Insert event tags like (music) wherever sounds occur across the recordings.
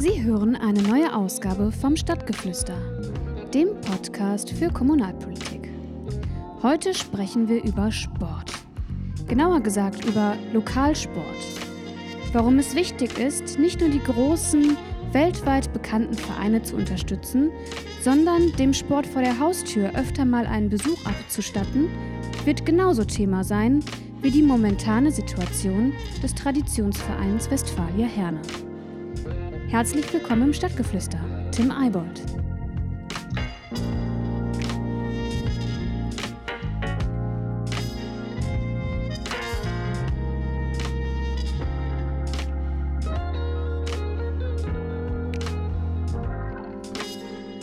Sie hören eine neue Ausgabe vom Stadtgeflüster, dem Podcast für Kommunalpolitik. Heute sprechen wir über Sport. Genauer gesagt über Lokalsport. Warum es wichtig ist, nicht nur die großen, weltweit bekannten Vereine zu unterstützen, sondern dem Sport vor der Haustür öfter mal einen Besuch abzustatten, wird genauso Thema sein wie die momentane Situation des Traditionsvereins Westfalia Herne. Herzlich willkommen im Stadtgeflüster, Tim Eibold.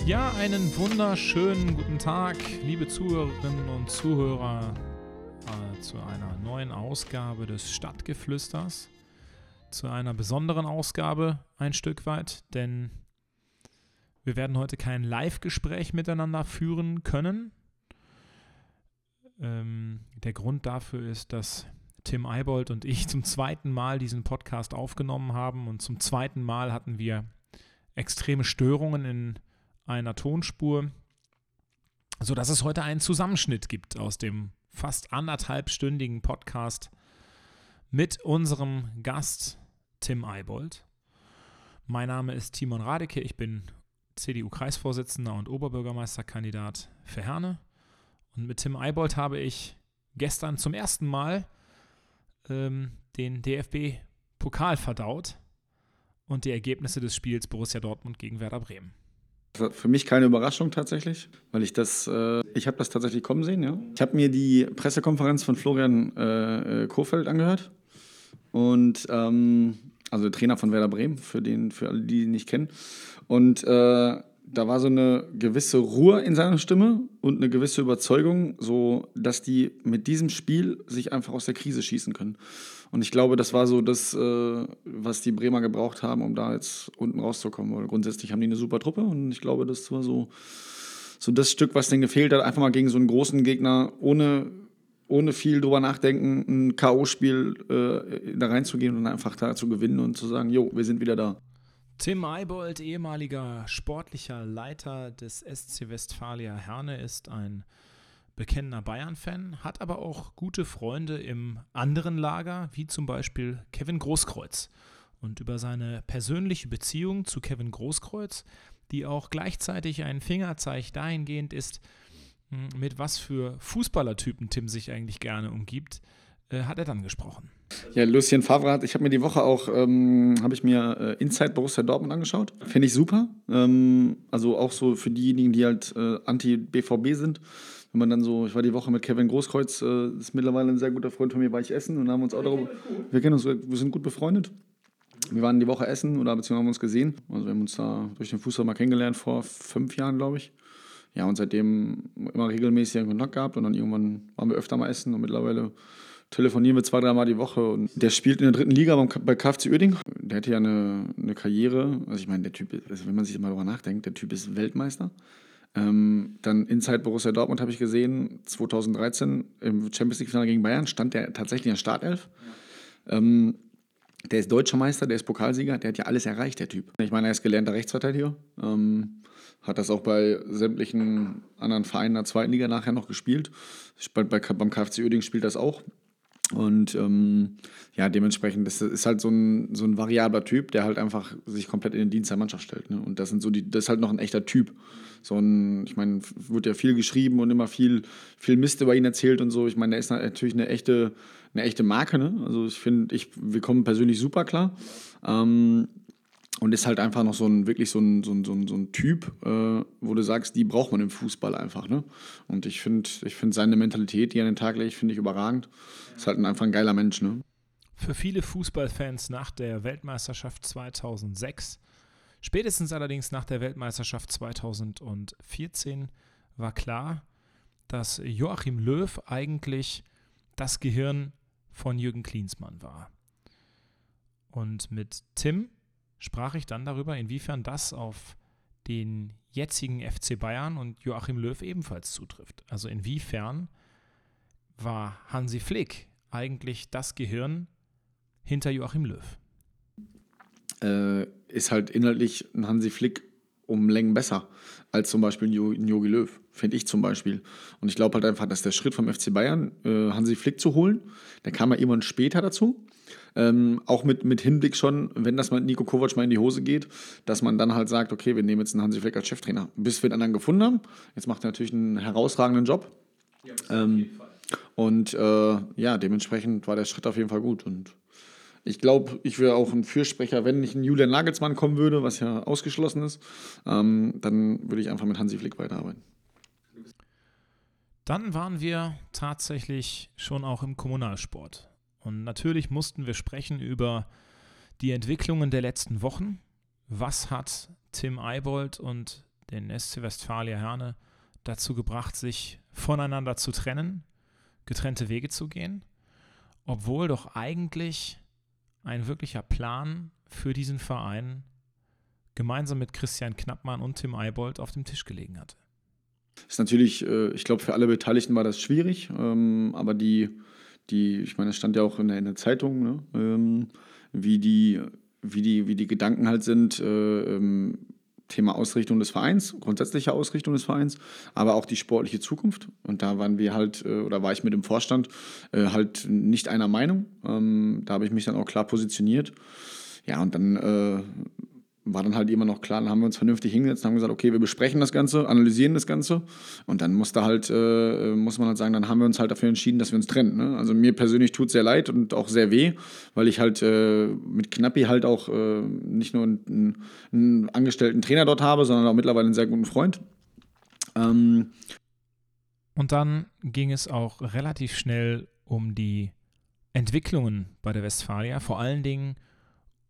Ja, einen wunderschönen guten Tag, liebe Zuhörerinnen und Zuhörer, äh, zu einer neuen Ausgabe des Stadtgeflüsters zu einer besonderen Ausgabe ein Stück weit, denn wir werden heute kein Live-Gespräch miteinander führen können. Ähm, der Grund dafür ist, dass Tim Eibold und ich (laughs) zum zweiten Mal diesen Podcast aufgenommen haben und zum zweiten Mal hatten wir extreme Störungen in einer Tonspur, sodass es heute einen Zusammenschnitt gibt aus dem fast anderthalbstündigen Podcast mit unserem Gast Tim Eibold. Mein Name ist Timon Radeke, ich bin CDU-Kreisvorsitzender und Oberbürgermeisterkandidat für Herne. Und mit Tim Eibold habe ich gestern zum ersten Mal ähm, den DFB-Pokal verdaut und die Ergebnisse des Spiels Borussia Dortmund gegen Werder Bremen. Für mich keine Überraschung tatsächlich, weil ich das, äh, ich habe das tatsächlich kommen sehen, ja. Ich habe mir die Pressekonferenz von Florian äh, äh, Kofeld angehört und ähm, also Trainer von Werder Bremen, für, den, für alle, die ihn nicht kennen. Und äh, da war so eine gewisse Ruhe in seiner Stimme und eine gewisse Überzeugung, so dass die mit diesem Spiel sich einfach aus der Krise schießen können. Und ich glaube, das war so das, äh, was die Bremer gebraucht haben, um da jetzt unten rauszukommen. Weil grundsätzlich haben die eine super Truppe und ich glaube, das war so, so das Stück, was denen gefehlt hat, einfach mal gegen so einen großen Gegner ohne ohne viel drüber nachdenken, ein K.O.-Spiel äh, da reinzugehen und einfach da zu gewinnen und zu sagen, jo, wir sind wieder da. Tim Eibold, ehemaliger sportlicher Leiter des SC Westfalia Herne, ist ein bekennender Bayern-Fan, hat aber auch gute Freunde im anderen Lager, wie zum Beispiel Kevin Großkreuz. Und über seine persönliche Beziehung zu Kevin Großkreuz, die auch gleichzeitig ein Fingerzeig dahingehend ist, mit was für Fußballertypen Tim sich eigentlich gerne umgibt, äh, hat er dann gesprochen. Ja, Lucien Favre hat, ich habe mir die Woche auch, ähm, habe ich mir äh, Inside Borussia Dortmund angeschaut. Finde ich super. Ähm, also auch so für diejenigen, die halt äh, anti-BVB sind. Wenn man dann so, ich war die Woche mit Kevin Großkreuz, äh, ist mittlerweile ein sehr guter Freund von mir, war ich essen und haben uns auch darüber, wir kennen uns, wir sind gut befreundet. Wir waren die Woche essen oder beziehungsweise haben uns gesehen. Also wir haben uns da durch den Fußball mal kennengelernt vor fünf Jahren, glaube ich. Ja, und seitdem immer regelmäßig Kontakt gehabt und dann irgendwann waren wir öfter mal essen und mittlerweile telefonieren wir zwei, dreimal die Woche. Und der spielt in der dritten Liga bei KFC Uerding. Der hätte ja eine, eine Karriere. Also ich meine, der Typ, also wenn man sich mal darüber nachdenkt, der Typ ist Weltmeister. Ähm, dann Inside Borussia Dortmund habe ich gesehen, 2013 im Champions League-Finale gegen Bayern stand der tatsächlich in der Startelf. Ähm, der ist deutscher Meister, der ist Pokalsieger, der hat ja alles erreicht, der Typ. Ich meine, er ist gelernter Rechtsverteidiger. Ähm, hat das auch bei sämtlichen anderen Vereinen der zweiten Liga nachher noch gespielt. Bei, bei, beim KfC Uerdingen spielt das auch. Und ähm, ja, dementsprechend, das ist halt so ein, so ein variabler Typ, der halt einfach sich komplett in den Dienst der Mannschaft stellt. Ne? Und das sind so die, das ist halt noch ein echter Typ. So ein, ich meine, wird ja viel geschrieben und immer viel, viel Mist über ihn erzählt und so. Ich meine, der ist natürlich eine echte, eine echte Marke, ne? Also ich finde, ich, wir kommen persönlich super klar. Ähm, und ist halt einfach noch so ein, wirklich so ein, so ein, so ein, so ein Typ, äh, wo du sagst, die braucht man im Fußball einfach. Ne? Und ich finde ich find seine Mentalität, die er an den Tag legt, finde ich überragend. Ist halt einfach ein geiler Mensch. Ne? Für viele Fußballfans nach der Weltmeisterschaft 2006, spätestens allerdings nach der Weltmeisterschaft 2014, war klar, dass Joachim Löw eigentlich das Gehirn von Jürgen Klinsmann war. Und mit Tim sprach ich dann darüber, inwiefern das auf den jetzigen FC Bayern und Joachim Löw ebenfalls zutrifft. Also inwiefern war Hansi Flick eigentlich das Gehirn hinter Joachim Löw? Äh, ist halt inhaltlich ein Hansi Flick um Längen besser als zum Beispiel ein Jogi Löw, finde ich zum Beispiel. Und ich glaube halt einfach, dass der Schritt vom FC Bayern, äh, Hansi Flick zu holen, der kam ja irgendwann später dazu. Ähm, auch mit, mit Hinblick schon, wenn das mal Nico Kovac mal in die Hose geht, dass man dann halt sagt, okay, wir nehmen jetzt einen Hansi Flick als Cheftrainer. Bis wir den anderen gefunden haben. Jetzt macht er natürlich einen herausragenden Job. Ja, ähm, und äh, ja, dementsprechend war der Schritt auf jeden Fall gut. Und ich glaube, ich wäre auch ein Fürsprecher, wenn nicht ein Julian Nagelsmann kommen würde, was ja ausgeschlossen ist, ähm, dann würde ich einfach mit Hansi Flick weiterarbeiten. Dann waren wir tatsächlich schon auch im Kommunalsport. Und natürlich mussten wir sprechen über die Entwicklungen der letzten Wochen. Was hat Tim Eibold und den SC Westfalia Herne dazu gebracht, sich voneinander zu trennen, getrennte Wege zu gehen, obwohl doch eigentlich ein wirklicher Plan für diesen Verein gemeinsam mit Christian Knappmann und Tim Eibold auf dem Tisch gelegen hatte. Das ist natürlich, äh, ich glaube, für alle Beteiligten war das schwierig, ähm, aber die, die, ich meine, es stand ja auch in der, in der Zeitung, ne, ähm, wie, die, wie, die, wie die Gedanken halt sind, äh, ähm, Thema Ausrichtung des Vereins, grundsätzliche Ausrichtung des Vereins, aber auch die sportliche Zukunft. Und da waren wir halt, äh, oder war ich mit dem Vorstand äh, halt nicht einer Meinung. Ähm, da habe ich mich dann auch klar positioniert. Ja, und dann äh, war dann halt immer noch klar, dann haben wir uns vernünftig hingesetzt und haben gesagt, okay, wir besprechen das Ganze, analysieren das Ganze und dann musste halt, äh, muss man halt sagen, dann haben wir uns halt dafür entschieden, dass wir uns trennen. Ne? Also mir persönlich tut es sehr leid und auch sehr weh, weil ich halt äh, mit Knappi halt auch äh, nicht nur einen, einen, angestellten Trainer dort habe, sondern auch mittlerweile einen sehr guten Freund. Ähm und dann ging es auch relativ schnell um die Entwicklungen bei der Westfalia, vor allen Dingen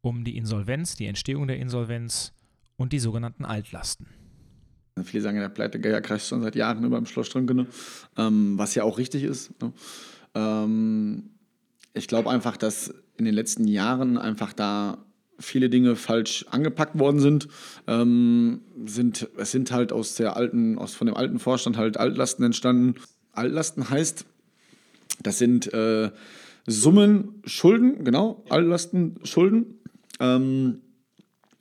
um die Insolvenz, die Entstehung der Insolvenz und die sogenannten Altlasten. Viele sagen, der Pleitegeier kreist schon seit Jahren über dem Schloss Strünke, ähm, was ja auch richtig ist. Ne? Ähm, ich glaube einfach, dass in den letzten Jahren einfach da viele Dinge falsch angepackt worden sind. Ähm, sind es sind halt aus der alten, aus, von dem alten Vorstand halt Altlasten entstanden. Altlasten heißt, das sind äh, Summen, Schulden, genau, Altlasten, Schulden, ähm,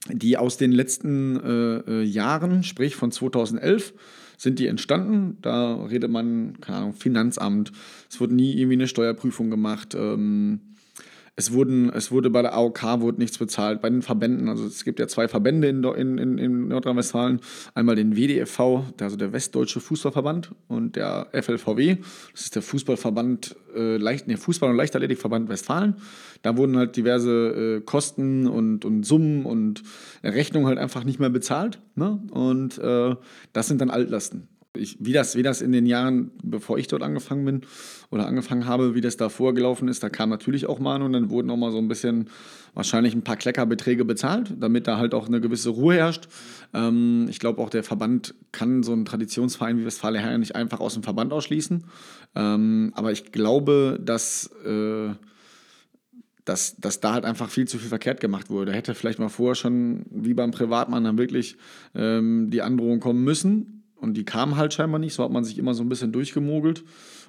die aus den letzten äh, äh Jahren, sprich von 2011, sind die entstanden. Da redet man, keine Ahnung, Finanzamt. Es wurde nie irgendwie eine Steuerprüfung gemacht. Ähm, es, wurden, es wurde bei der AOK wurde nichts bezahlt, bei den Verbänden, also es gibt ja zwei Verbände in, in, in Nordrhein-Westfalen, einmal den WDFV, also der Westdeutsche Fußballverband und der FLVW, das ist der Fußballverband, äh, Leicht, nee, Fußball- und Leichtathletikverband Westfalen. Da wurden halt diverse äh, Kosten und, und Summen und Rechnungen halt einfach nicht mehr bezahlt ne? und äh, das sind dann Altlasten ich, wie, das, wie das in den Jahren, bevor ich dort angefangen bin oder angefangen habe, wie das da vorgelaufen ist, da kam natürlich auch mal und dann wurden auch mal so ein bisschen wahrscheinlich ein paar Kleckerbeträge bezahlt, damit da halt auch eine gewisse Ruhe herrscht. Ähm, ich glaube auch, der Verband kann so einen Traditionsverein wie Westfalen Herren nicht einfach aus dem Verband ausschließen. Ähm, aber ich glaube, dass. Äh, dass, dass da halt einfach viel zu viel verkehrt gemacht wurde. Da hätte vielleicht mal vorher schon, wie beim Privatmann, dann wirklich ähm, die Androhung kommen müssen und die kamen halt scheinbar nicht. So hat man sich immer so ein bisschen durchgemogelt.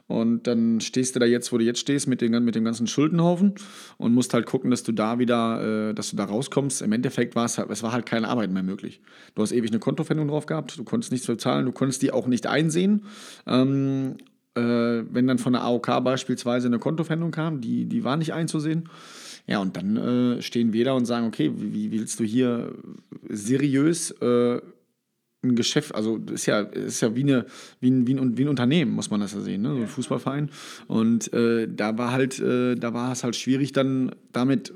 Und dann stehst du da jetzt, wo du jetzt stehst, mit, den, mit dem ganzen Schuldenhaufen und musst halt gucken, dass du da wieder, äh, dass du da rauskommst. Im Endeffekt war es halt, es war halt keine Arbeit mehr möglich. Du hast ewig eine Kontofendung drauf gehabt, du konntest nichts bezahlen, du konntest die auch nicht einsehen. Ähm, äh, wenn dann von der AOK beispielsweise eine Kontofendung kam, die, die war nicht einzusehen. Ja, und dann äh, stehen wir da und sagen, okay, wie, wie willst du hier seriös äh, ein Geschäft, also das ist ja, ist ja wie, eine, wie, ein, wie, ein, wie ein Unternehmen, muss man das ja sehen, ne? so ein Fußballverein. Und äh, da war halt, äh, da war es halt schwierig, dann damit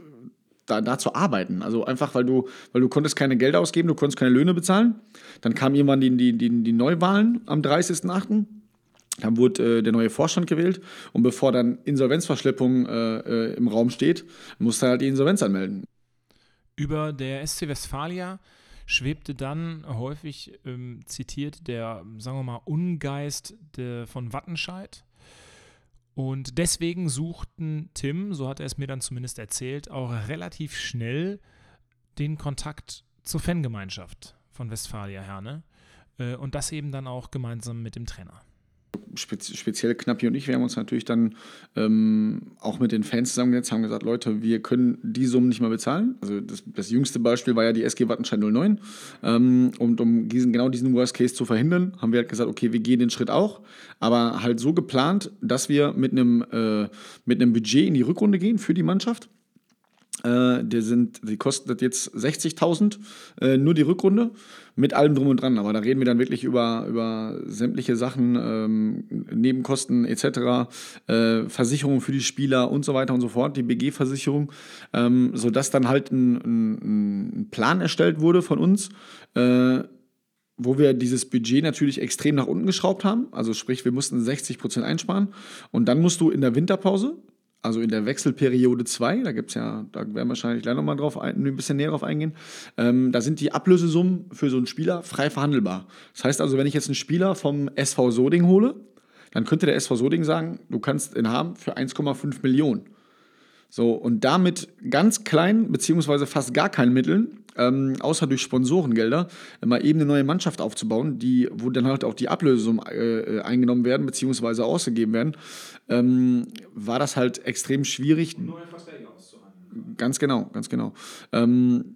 da, da zu arbeiten. Also einfach, weil du, weil du konntest keine Gelder ausgeben, du konntest keine Löhne bezahlen. Dann kamen irgendwann die, die, die, die Neuwahlen am 30.08. Dann wurde äh, der neue Vorstand gewählt und bevor dann Insolvenzverschleppung äh, äh, im Raum steht, musste er halt die Insolvenz anmelden. Über der SC Westfalia schwebte dann häufig ähm, zitiert der, sagen wir mal, Ungeist de, von Wattenscheid. Und deswegen suchten Tim, so hat er es mir dann zumindest erzählt, auch relativ schnell den Kontakt zur Fangemeinschaft von Westfalia Herne. Äh, und das eben dann auch gemeinsam mit dem Trainer. Speziell Knappi und ich, wir haben uns natürlich dann ähm, auch mit den Fans zusammengesetzt, haben gesagt, Leute, wir können die Summen nicht mehr bezahlen. Also das, das jüngste Beispiel war ja die SG Wattenschein 09. Ähm, und um diesen, genau diesen Worst Case zu verhindern, haben wir halt gesagt, okay, wir gehen den Schritt auch, aber halt so geplant, dass wir mit einem, äh, mit einem Budget in die Rückrunde gehen für die Mannschaft äh, die, sind, die kostet jetzt 60.000, äh, nur die Rückrunde, mit allem drum und dran. Aber da reden wir dann wirklich über, über sämtliche Sachen, ähm, Nebenkosten etc., äh, Versicherungen für die Spieler und so weiter und so fort, die BG-Versicherung, ähm, sodass dann halt ein, ein, Plan erstellt wurde von uns, äh, wo wir dieses Budget natürlich extrem nach unten geschraubt haben. Also sprich, wir mussten 60 Prozent einsparen. Und dann musst du in der Winterpause, also in der Wechselperiode 2, da gibt es ja, da werden wir wahrscheinlich gleich nochmal drauf ein, ein bisschen näher drauf eingehen, ähm, da sind die Ablösesummen für so einen Spieler frei verhandelbar. Das heißt also, wenn ich jetzt einen Spieler vom SV Soding hole, dann könnte der SV Soding sagen, du kannst ihn haben für 1,5 Millionen. So, und damit ganz klein, beziehungsweise fast gar keinen Mitteln, ähm, außer durch Sponsorengelder, mal eben eine neue Mannschaft aufzubauen, die, wo dann halt auch die Ablösungen äh, äh, eingenommen werden, beziehungsweise ausgegeben werden, ähm, war das halt extrem schwierig. Neue Verträge auszuhandeln. Ganz genau, ganz genau. Ähm,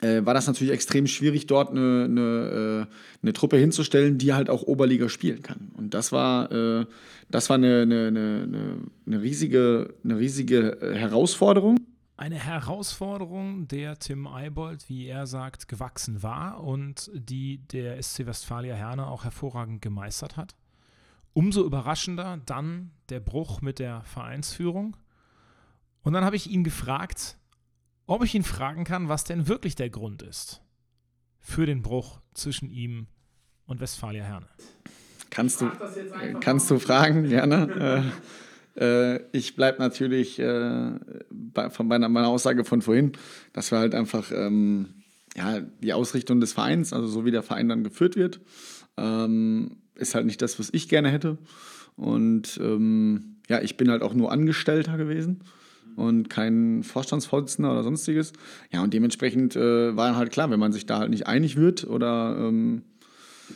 äh, war das natürlich extrem schwierig, dort eine, eine, äh, eine, Truppe hinzustellen, die halt auch Oberliga spielen kann. Und das war, äh, das war eine, eine, riesige, eine riesige Herausforderung. Eine Herausforderung, der Tim Eibold, wie er sagt, gewachsen war und die der SC Westfalia Herne auch hervorragend gemeistert hat. Umso überraschender dann der Bruch mit der Vereinsführung. Und dann habe ich ihn gefragt, ob ich ihn fragen kann, was denn wirklich der Grund ist für den Bruch zwischen ihm und Westfalia Herne. Kannst du, kannst du fragen, gerne. äh, äh, ich bleibe natürlich äh, bei, von meiner, meiner, Aussage von vorhin, dass wir halt einfach ähm, ja, die Ausrichtung des Vereins, also so wie der Verein dann geführt wird, ähm, ist halt nicht das, was ich gerne hätte. Und ähm, ja, ich bin halt auch nur Angestellter gewesen und kein Vorstandsvorsitzender oder sonstiges. Ja, und dementsprechend äh, war halt klar, wenn man sich da halt nicht einig wird oder ähm,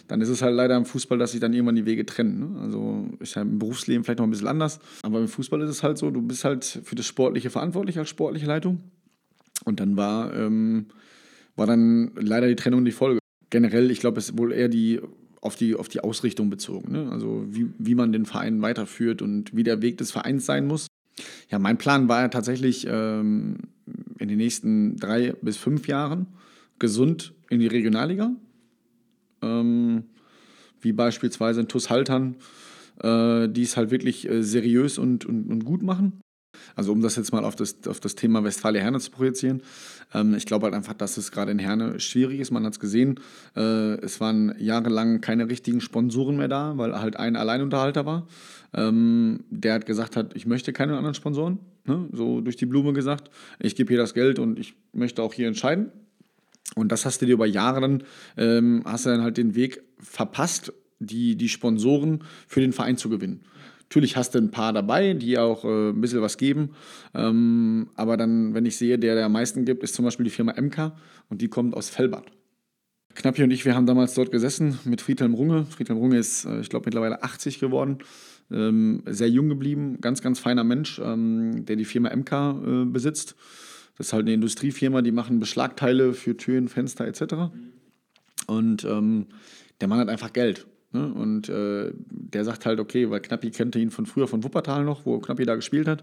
dann ist es halt leider im Fußball, dass sich dann irgendwann die Wege trennen. Ne? Also ist ja im Berufsleben vielleicht noch ein bisschen anders, aber im Fußball ist es halt so, du bist halt für das Sportliche verantwortlich als sportliche Leitung. Und dann war, ähm, war dann leider die Trennung die Folge. Generell, ich glaube, es ist wohl eher die auf die, auf die Ausrichtung bezogen. Ne? Also wie, wie man den Verein weiterführt und wie der Weg des Vereins sein muss. Ja, mein Plan war ja tatsächlich ähm, in den nächsten drei bis fünf Jahren gesund in die Regionalliga. Ähm, wie beispielsweise in TuS Haltern, äh, die es halt wirklich äh, seriös und, und, und gut machen. Also um das jetzt mal auf das, auf das Thema Westfalia Herne zu projizieren. Ähm, ich glaube halt einfach, dass es gerade in Herne schwierig ist. Man hat es gesehen, äh, es waren jahrelang keine richtigen Sponsoren mehr da, weil halt ein Alleinunterhalter war. Ähm, der hat gesagt hat, ich möchte keine anderen Sponsoren. Ne? So durch die Blume gesagt. Ich gebe hier das Geld und ich möchte auch hier entscheiden. Und das hast du dir über Jahre dann, ähm, hast du dann halt den Weg verpasst, die, die Sponsoren für den Verein zu gewinnen. Natürlich hast du ein paar dabei, die auch äh, ein bisschen was geben. Ähm, aber dann, wenn ich sehe, der, der am meisten gibt, ist zum Beispiel die Firma MK und die kommt aus Fellbad. Knappi und ich, wir haben damals dort gesessen mit Friedhelm Runge. Friedhelm Runge ist, äh, ich glaube, mittlerweile 80 geworden. Ähm, sehr jung geblieben, ganz, ganz feiner Mensch, ähm, der die Firma MK äh, besitzt. Das ist halt eine Industriefirma, die machen Beschlagteile für Türen, Fenster etc. Und ähm, der Mann hat einfach Geld. Ne? Und äh, der sagt halt, okay, weil Knappi kannte ihn von früher von Wuppertal noch, wo Knappi da gespielt hat.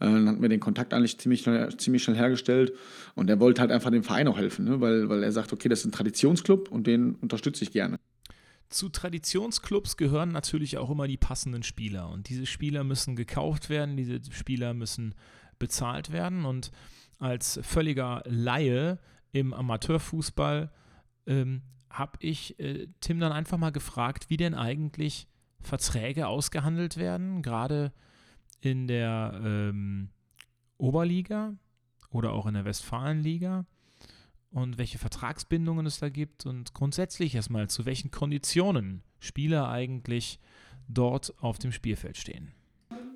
Äh, dann hatten wir den Kontakt eigentlich ziemlich schnell, ziemlich schnell hergestellt. Und er wollte halt einfach dem Verein auch helfen, ne? weil, weil er sagt, okay, das ist ein Traditionsclub und den unterstütze ich gerne. Zu Traditionsclubs gehören natürlich auch immer die passenden Spieler. Und diese Spieler müssen gekauft werden, diese Spieler müssen bezahlt werden. Und als völliger Laie im Amateurfußball ähm, habe ich äh, Tim dann einfach mal gefragt, wie denn eigentlich Verträge ausgehandelt werden, gerade in der ähm, Oberliga oder auch in der Westfalenliga und welche Vertragsbindungen es da gibt und grundsätzlich erstmal zu welchen Konditionen Spieler eigentlich dort auf dem Spielfeld stehen.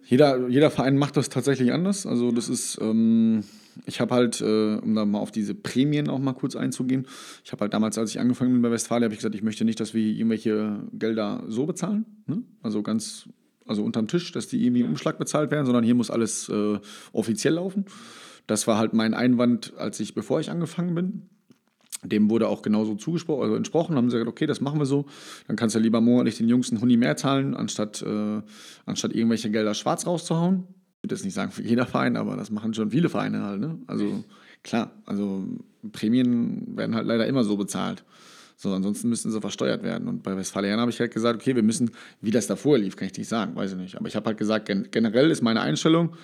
Jeder, jeder Verein macht das tatsächlich anders. Also das ist, ähm, ich habe halt, äh, um da mal auf diese Prämien auch mal kurz einzugehen, ich habe halt damals, als ich angefangen bin bei Westfalia, habe ich gesagt, ich möchte nicht, dass wir irgendwelche Gelder so bezahlen. Ne? Also ganz, also unterm Tisch, dass die irgendwie im Umschlag bezahlt werden, sondern hier muss alles äh, offiziell laufen. Das war halt mein Einwand, als ich, bevor ich angefangen bin. Dem wurde auch genauso zugesprochen, also entsprochen, haben sie gesagt, okay, das machen wir so. Dann kannst du lieber monatlich den Jungs einen Huni mehr zahlen, anstatt, äh, anstatt irgendwelche Gelder schwarz rauszuhauen. Ich würde jetzt nicht sagen für jeder Verein, aber das machen schon viele Vereine halt. Ne? Also klar, also Prämien werden halt leider immer so bezahlt. So, ansonsten müssten sie versteuert werden. Und bei Westfalen habe ich halt gesagt, okay, wir müssen, wie das davor lief, kann ich nicht sagen, weiß ich nicht. Aber ich habe halt gesagt, gen generell ist meine Einstellung,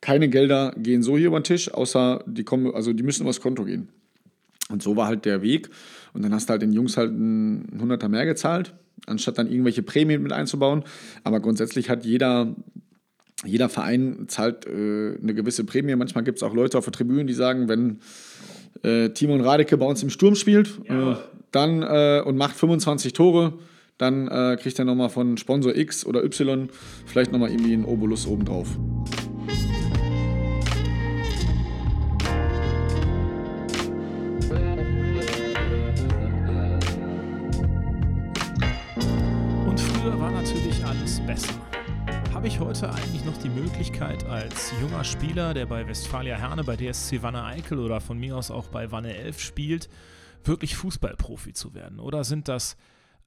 keine Gelder gehen so hier über den Tisch, außer die kommen, also die müssen übers Konto gehen. Und so war halt der Weg. Und dann hast du halt den Jungs halt einen Hunderter mehr gezahlt, anstatt dann irgendwelche Prämien mit einzubauen. Aber grundsätzlich hat jeder, jeder Verein zahlt äh, eine gewisse Prämie. Manchmal gibt es auch Leute auf der Tribüne, die sagen, wenn äh, Timon Radeke bei uns im Sturm spielt ja. äh, dann, äh, und macht 25 Tore, dann äh, kriegt er nochmal von Sponsor X oder Y vielleicht nochmal irgendwie einen Obolus obendrauf. Habe ich heute eigentlich noch die Möglichkeit, als junger Spieler, der bei Westfalia Herne, bei DSC Wanne Eickel oder von mir aus auch bei Wanne 11 spielt, wirklich Fußballprofi zu werden? Oder sind das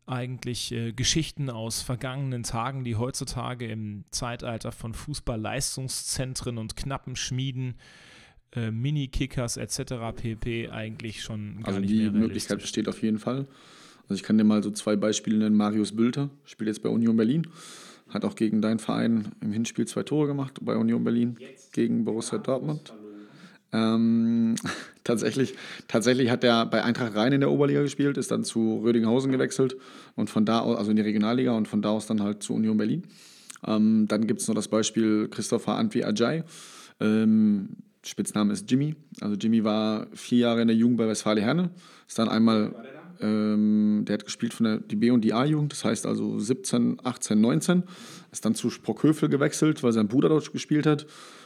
eigentlich äh, Geschichten aus vergangenen Tagen, die heutzutage im Zeitalter von Fußballleistungszentren und knappen Schmieden, äh, Mini-Kickers etc. pp. eigentlich schon gar also nicht mehr Also die Möglichkeit besteht auf jeden Fall. Also ich kann dir mal so zwei Beispiele nennen. Marius Bülter spielt jetzt bei Union Berlin. Hat auch gegen deinen Verein im Hinspiel zwei Tore gemacht bei Union Berlin gegen Borussia Dortmund. Ähm, (laughs) tatsächlich, tatsächlich hat er bei Eintracht Rhein in der Oberliga gespielt, ist dann zu Rödinghausen gewechselt und von da aus, also in die Regionalliga und von da aus dann halt zu Union Berlin. Ähm, dann gibt es noch das Beispiel Christopher Antwi Ajay. Ähm, Spitzname ist Jimmy. Also Jimmy war vier Jahre in der Jugend bei Westfalia Herne, ist dann einmal ähm, der hat gespielt von der die B- und die A-Jugend, das heißt also 17, 18, 19. Ist dann zu Sprockhövel gewechselt, weil sein Bruder dort gespielt hat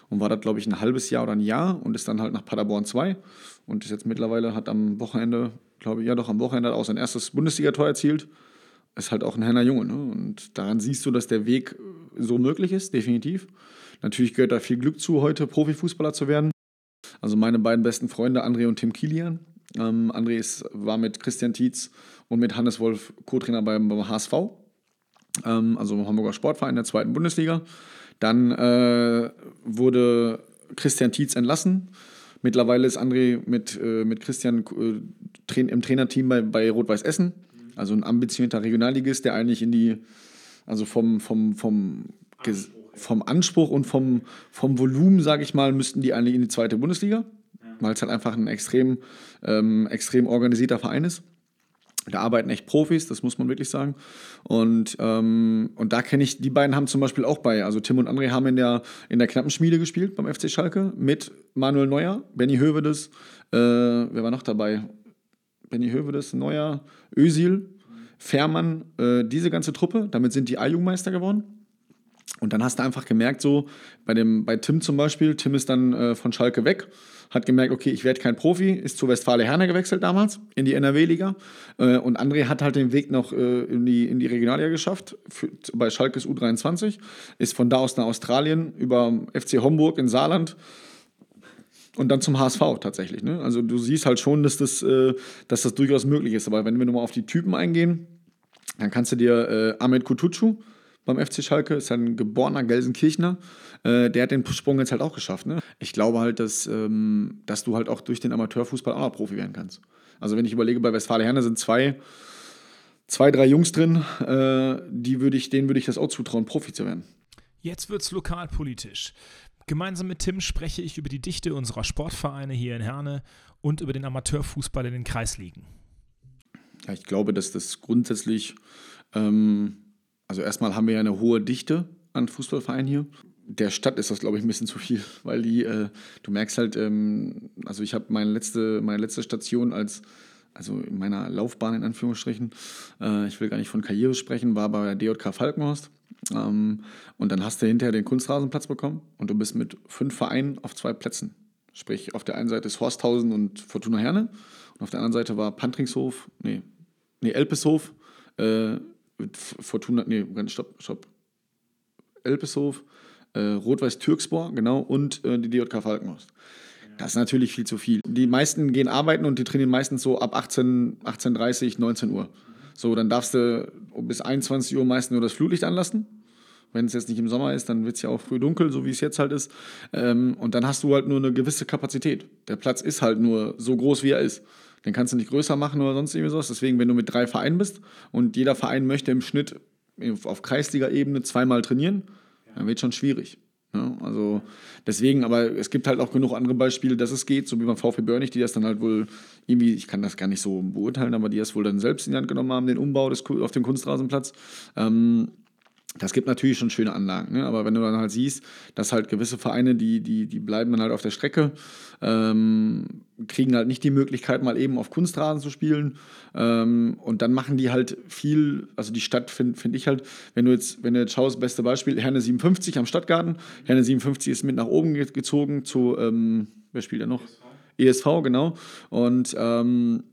und war dort, glaube ich, ein halbes Jahr oder ein Jahr und ist dann halt nach Paderborn 2 und ist jetzt mittlerweile, hat am Wochenende, glaube ich, ja doch, am Wochenende auch sein erstes Bundesligator erzielt. Ist halt auch ein Henner Junge. Ne? Und daran siehst du, dass der Weg so möglich ist, definitiv. Natürlich gehört da viel Glück zu, heute Profifußballer zu werden. Also meine beiden besten Freunde, André und Tim Kilian, ähm, André ist, war mit Christian Tietz und mit Hannes Wolf Co-Trainer beim, beim HSV, ähm, also im Hamburger Sportverein der zweiten Bundesliga. Dann äh, wurde Christian Tietz entlassen. Mittlerweile ist André mit, äh, mit Christian äh, im Trainerteam bei, bei Rot-Weiß Essen. Also ein ambitionierter Regionalligist, der eigentlich in die, also vom, vom, vom, Anspruch, vom Anspruch und vom, vom Volumen, sage ich mal, müssten die eigentlich in die zweite Bundesliga weil es halt einfach ein extrem, ähm, extrem organisierter Verein ist. Da arbeiten echt Profis, das muss man wirklich sagen. Und, ähm, und da kenne ich, die beiden haben zum Beispiel auch bei, also Tim und André haben in der, in der knappen Schmiede gespielt beim FC Schalke mit Manuel Neuer, Benny Hövedes, äh, wer war noch dabei? Benny Hövedes, Neuer, Özil, Fährmann, äh, diese ganze Truppe, damit sind die A-Jugendmeister geworden. Und dann hast du einfach gemerkt, so bei, dem, bei Tim zum Beispiel, Tim ist dann äh, von Schalke weg hat gemerkt, okay, ich werde kein Profi, ist zu Westfale Herne gewechselt damals in die NRW-Liga. Äh, und André hat halt den Weg noch äh, in, die, in die Regionalliga geschafft, für, bei Schalkes U23, ist von da aus nach Australien über FC Homburg in Saarland und dann zum HSV tatsächlich. Ne? Also du siehst halt schon, dass das, äh, dass das durchaus möglich ist. Aber wenn wir nochmal auf die Typen eingehen, dann kannst du dir äh, Ahmed Kutucu beim FC Schalke, ist ein geborener Gelsenkirchner, äh, der hat den Sprung jetzt halt auch geschafft. Ne? Ich glaube halt, dass, ähm, dass du halt auch durch den Amateurfußball auch noch Profi werden kannst. Also wenn ich überlege, bei Westfalen Herne sind zwei, zwei, drei Jungs drin, äh, die würd ich, denen würde ich das auch zutrauen, Profi zu werden. Jetzt wird es lokalpolitisch. Gemeinsam mit Tim spreche ich über die Dichte unserer Sportvereine hier in Herne und über den Amateurfußball in den Kreisligen. Ja, ich glaube, dass das grundsätzlich, ähm, also erstmal haben wir ja eine hohe Dichte an Fußballvereinen hier der Stadt ist das, glaube ich, ein bisschen (laughs) zu viel, weil die, äh, du merkst halt, ähm, also ich habe meine letzte, meine letzte Station als, also in meiner Laufbahn in Anführungsstrichen, äh, ich will gar nicht von Karriere sprechen, war bei der DJK Falkenhorst. Ähm, und dann hast du hinterher den Kunstrasenplatz bekommen und du bist mit fünf Vereinen auf zwei Plätzen. Sprich, auf der einen Seite ist Horsthausen und Fortuna Herne und auf der anderen Seite war Pantringshof, nee, nee, Elpeshof, äh, Fortuna, nee, stopp, stopp. Elpeshof, äh, Rot-Weiß Türkspor, genau, und äh, die DJK Falkenhorst. Das ist natürlich viel zu viel. Die meisten gehen arbeiten und die trainieren meistens so ab 18, 18.30, 19 Uhr. So, dann darfst du bis 21 Uhr meistens nur das Flutlicht anlassen. Wenn es jetzt nicht im Sommer ist, dann wird es ja auch früh dunkel, so wie es jetzt halt ist. Ähm, und dann hast du halt nur eine gewisse Kapazität. Der Platz ist halt nur so groß, wie er ist. Den kannst du nicht größer machen oder sonst irgendwie sowas. Deswegen, wenn du mit drei Vereinen bist und jeder Verein möchte im Schnitt auf Kreisliga-Ebene zweimal trainieren, dann wird es schon schwierig. Ja, also deswegen, aber es gibt halt auch genug andere Beispiele, dass es geht, so wie beim VfB Börnig, die das dann halt wohl irgendwie, ich kann das gar nicht so beurteilen, aber die das wohl dann selbst in die Hand genommen haben, den Umbau des, auf dem Kunstrasenplatz. Ähm, das gibt natürlich schon schöne Anlagen, ne? aber wenn du dann halt siehst, dass halt gewisse Vereine, die, die, die bleiben dann halt auf der Strecke, ähm, kriegen halt nicht die Möglichkeit, mal eben auf Kunstrasen zu spielen. Ähm, und dann machen die halt viel, also die Stadt finde find ich halt, wenn du jetzt, wenn du jetzt schaust, beste Beispiel, Herne 57 am Stadtgarten. Herne 57 ist mit nach oben gezogen zu, ähm, wer spielt da noch? ESV, ESV genau. Und ähm,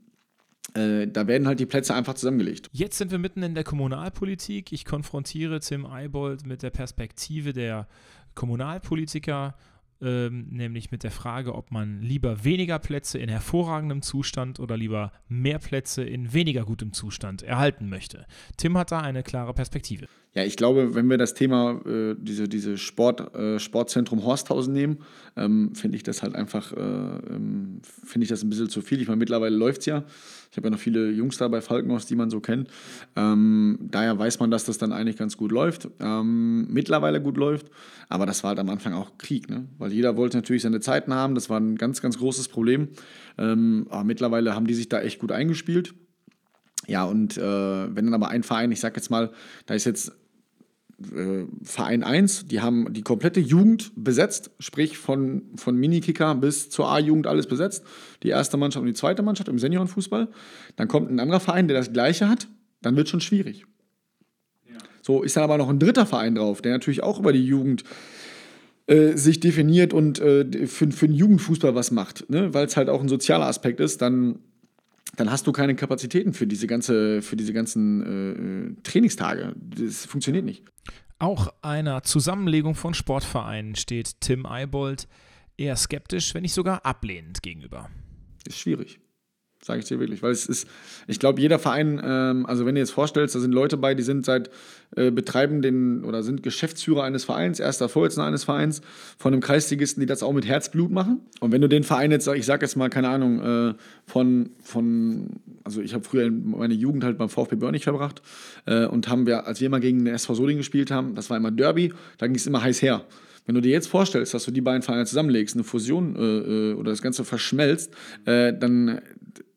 äh, da werden halt die Plätze einfach zusammengelegt. Jetzt sind wir mitten in der Kommunalpolitik. Ich konfrontiere Tim Eibold mit der Perspektive der Kommunalpolitiker ähm, nämlich mit der Frage, ob man lieber weniger Plätze in hervorragendem Zustand oder lieber mehr Plätze in weniger gutem Zustand erhalten möchte. Tim hat da eine klare Perspektive. Ja, ich glaube, wenn wir das Thema, äh, diese, diese Sport, äh, Sportzentrum Horsthausen nehmen, ähm, finde ich das halt einfach, äh, ähm, finde ich das ein bisschen zu viel. Ich meine, mittlerweile läuft es ja. Ich habe ja noch viele Jungs da bei Falkenhorst, die man so kennt. Ähm, daher weiß man, dass das dann eigentlich ganz gut läuft. Ähm, mittlerweile gut läuft. Aber das war halt am Anfang auch Krieg, ne? weil jeder wollte natürlich seine Zeiten haben. Das war ein ganz, ganz großes Problem. Ähm, aber mittlerweile haben die sich da echt gut eingespielt. Ja, und äh, wenn dann aber ein Verein, ich sag jetzt mal, da ist jetzt äh, Verein 1, die haben die komplette Jugend besetzt, sprich von, von Minikicker bis zur A-Jugend alles besetzt. Die erste Mannschaft und die zweite Mannschaft im Seniorenfußball. Dann kommt ein anderer Verein, der das gleiche hat, dann wird es schon schwierig. Ja. So ist dann aber noch ein dritter Verein drauf, der natürlich auch über die Jugend äh, sich definiert und äh, für, für den Jugendfußball was macht, ne? weil es halt auch ein sozialer Aspekt ist, dann dann hast du keine Kapazitäten für diese, ganze, für diese ganzen äh, Trainingstage. Das funktioniert nicht. Auch einer Zusammenlegung von Sportvereinen steht Tim Eibold eher skeptisch, wenn nicht sogar ablehnend gegenüber. Ist schwierig. Sage ich dir wirklich. Weil es ist, ich glaube, jeder Verein, ähm, also wenn du jetzt vorstellst, da sind Leute bei, die sind seit, äh, betreiben den oder sind Geschäftsführer eines Vereins, erster Vorsitzender eines Vereins, von einem Kreisligisten, die das auch mit Herzblut machen. Und wenn du den Verein jetzt, ich sage jetzt mal, keine Ahnung, äh, von, von, also ich habe früher meine Jugend halt beim VfB Börnig verbracht äh, und haben wir, als wir mal gegen den SV Solingen gespielt haben, das war immer Derby, da ging es immer heiß her. Wenn du dir jetzt vorstellst, dass du die beiden Vereine zusammenlegst, eine Fusion äh, äh oder das Ganze verschmelzt, äh, dann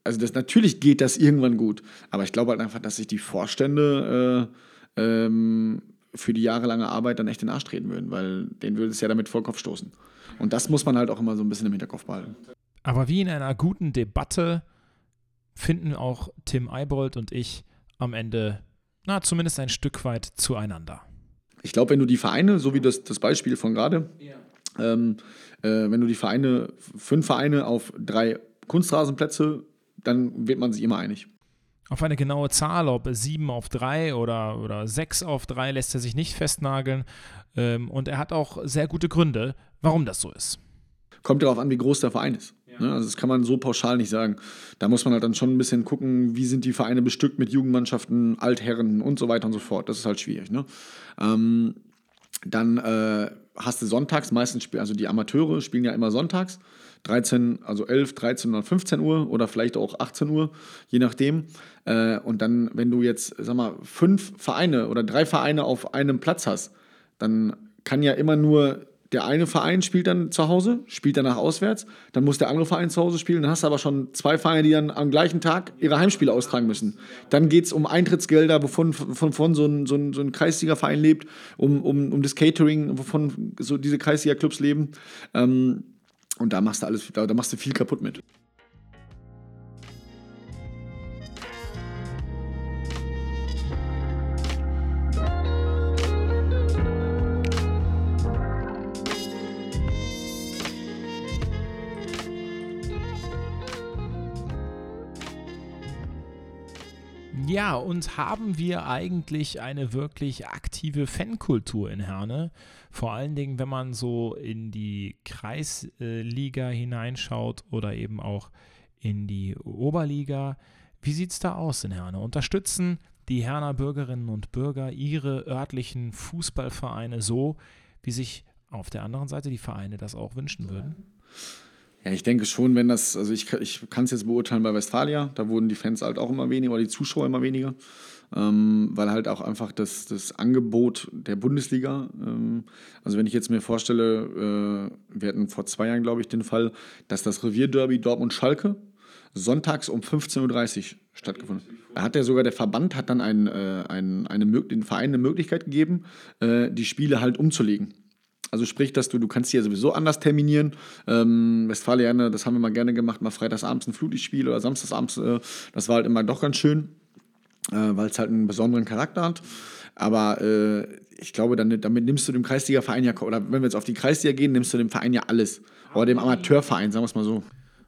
also das, natürlich geht das irgendwann gut, aber ich glaube halt einfach, dass sich die Vorstände äh, ähm, für die jahrelange Arbeit dann echt in den Arsch treten würden, weil denen würde es ja damit vor Kopf stoßen. Und das muss man halt auch immer so ein bisschen im Hinterkopf behalten. Aber wie in einer guten Debatte finden auch Tim Eibold und ich am Ende, na, zumindest ein Stück weit zueinander. Ich glaube, wenn du die Vereine, so wie das, das Beispiel von gerade, ja. ähm, äh, wenn du die Vereine, fünf Vereine auf drei Kunstrasenplätze dann wird man sich immer einig. Auf eine genaue Zahl, ob 7 auf 3 oder, oder 6 auf 3, lässt er sich nicht festnageln. Ähm, und er hat auch sehr gute Gründe, warum das so ist. Kommt darauf an, wie groß der Verein ist. Ja. Ne? Also das kann man so pauschal nicht sagen. Da muss man halt dann schon ein bisschen gucken, wie sind die Vereine bestückt mit Jugendmannschaften, Altherren und so weiter und so fort. Das ist halt schwierig. Ne? Ähm, dann äh, hast du sonntags meistens, also die Amateure spielen ja immer sonntags. 13, also 11, 13 oder 15 Uhr oder vielleicht auch 18 Uhr, je nachdem. Äh, und dann, wenn du jetzt, sag mal, fünf Vereine oder drei Vereine auf einem Platz hast, dann kann ja immer nur der eine Verein spielt dann zu Hause, spielt danach auswärts, dann muss der andere Verein zu Hause spielen, dann hast du aber schon zwei Vereine, die dann am gleichen Tag ihre Heimspiele austragen müssen. Dann geht es um Eintrittsgelder, wovon von, von so, ein, so, ein, so ein Kreisliga-Verein lebt, um, um, um das Catering, wovon so diese Kreisliga-Clubs leben. Ähm, und da machst du alles, da, da machst du viel kaputt mit. Ja, und haben wir eigentlich eine wirklich aktive Fankultur in Herne? Vor allen Dingen, wenn man so in die Kreisliga hineinschaut oder eben auch in die Oberliga. Wie sieht es da aus in Herne? Unterstützen die Herner Bürgerinnen und Bürger ihre örtlichen Fußballvereine so, wie sich auf der anderen Seite die Vereine das auch wünschen würden? Ja, ich denke schon, wenn das, also ich, ich kann es jetzt beurteilen bei Westfalia, da wurden die Fans halt auch immer weniger oder die Zuschauer immer weniger, ähm, weil halt auch einfach das, das Angebot der Bundesliga, ähm, also wenn ich jetzt mir vorstelle, äh, wir hatten vor zwei Jahren, glaube ich, den Fall, dass das Revierderby Dortmund-Schalke sonntags um 15.30 Uhr stattgefunden. Da hat ja sogar der Verband hat dann ein, äh, ein, eine, den Verein eine Möglichkeit gegeben, äh, die Spiele halt umzulegen. Also sprich, dass du, du kannst ja sowieso anders terminieren. Ähm, Westfalia, das haben wir mal gerne gemacht, mal freitagsabends ein Flutlichtspiel oder samstagsabends. Äh, das war halt immer doch ganz schön, äh, weil es halt einen besonderen Charakter hat. Aber äh, ich glaube, dann, damit nimmst du dem Kreisliga-Verein ja, oder wenn wir jetzt auf die Kreisliga gehen, nimmst du dem Verein ja alles. Oder dem Amateurverein, sagen wir es mal so.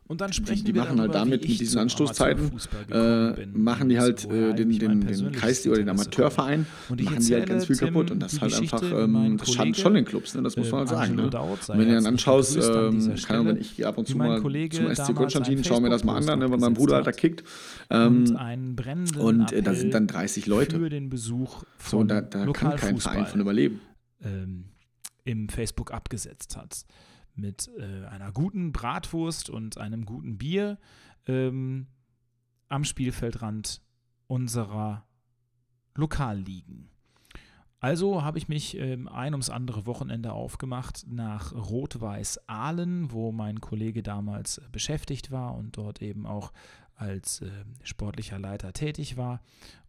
Und dann sprechen die, die machen halt damit mit diesen Anstoßzeiten, äh, machen die halt äh, den, den, den Kreis oder den Amateurverein, machen die halt ganz viel Tim, kaputt. Und das halt einfach, ähm, das schadet schon den Clubs, ne? das muss man halt sagen. Ne? Wenn du dann anschaust, ähm, kann auch, wenn ich ab und zu mal zum SC Konstantin, schaue mir das mal an, ne, weil mein Bruder halt da kickt. Ähm, und äh, da sind dann 30 Leute. Für den Besuch so, da, da kann kein Verein von überleben. Ähm, Im Facebook abgesetzt hat mit äh, einer guten Bratwurst und einem guten Bier ähm, am Spielfeldrand unserer Lokalligen. Also habe ich mich ähm, ein ums andere Wochenende aufgemacht nach Rot-Weiß Aalen, wo mein Kollege damals beschäftigt war und dort eben auch als äh, sportlicher Leiter tätig war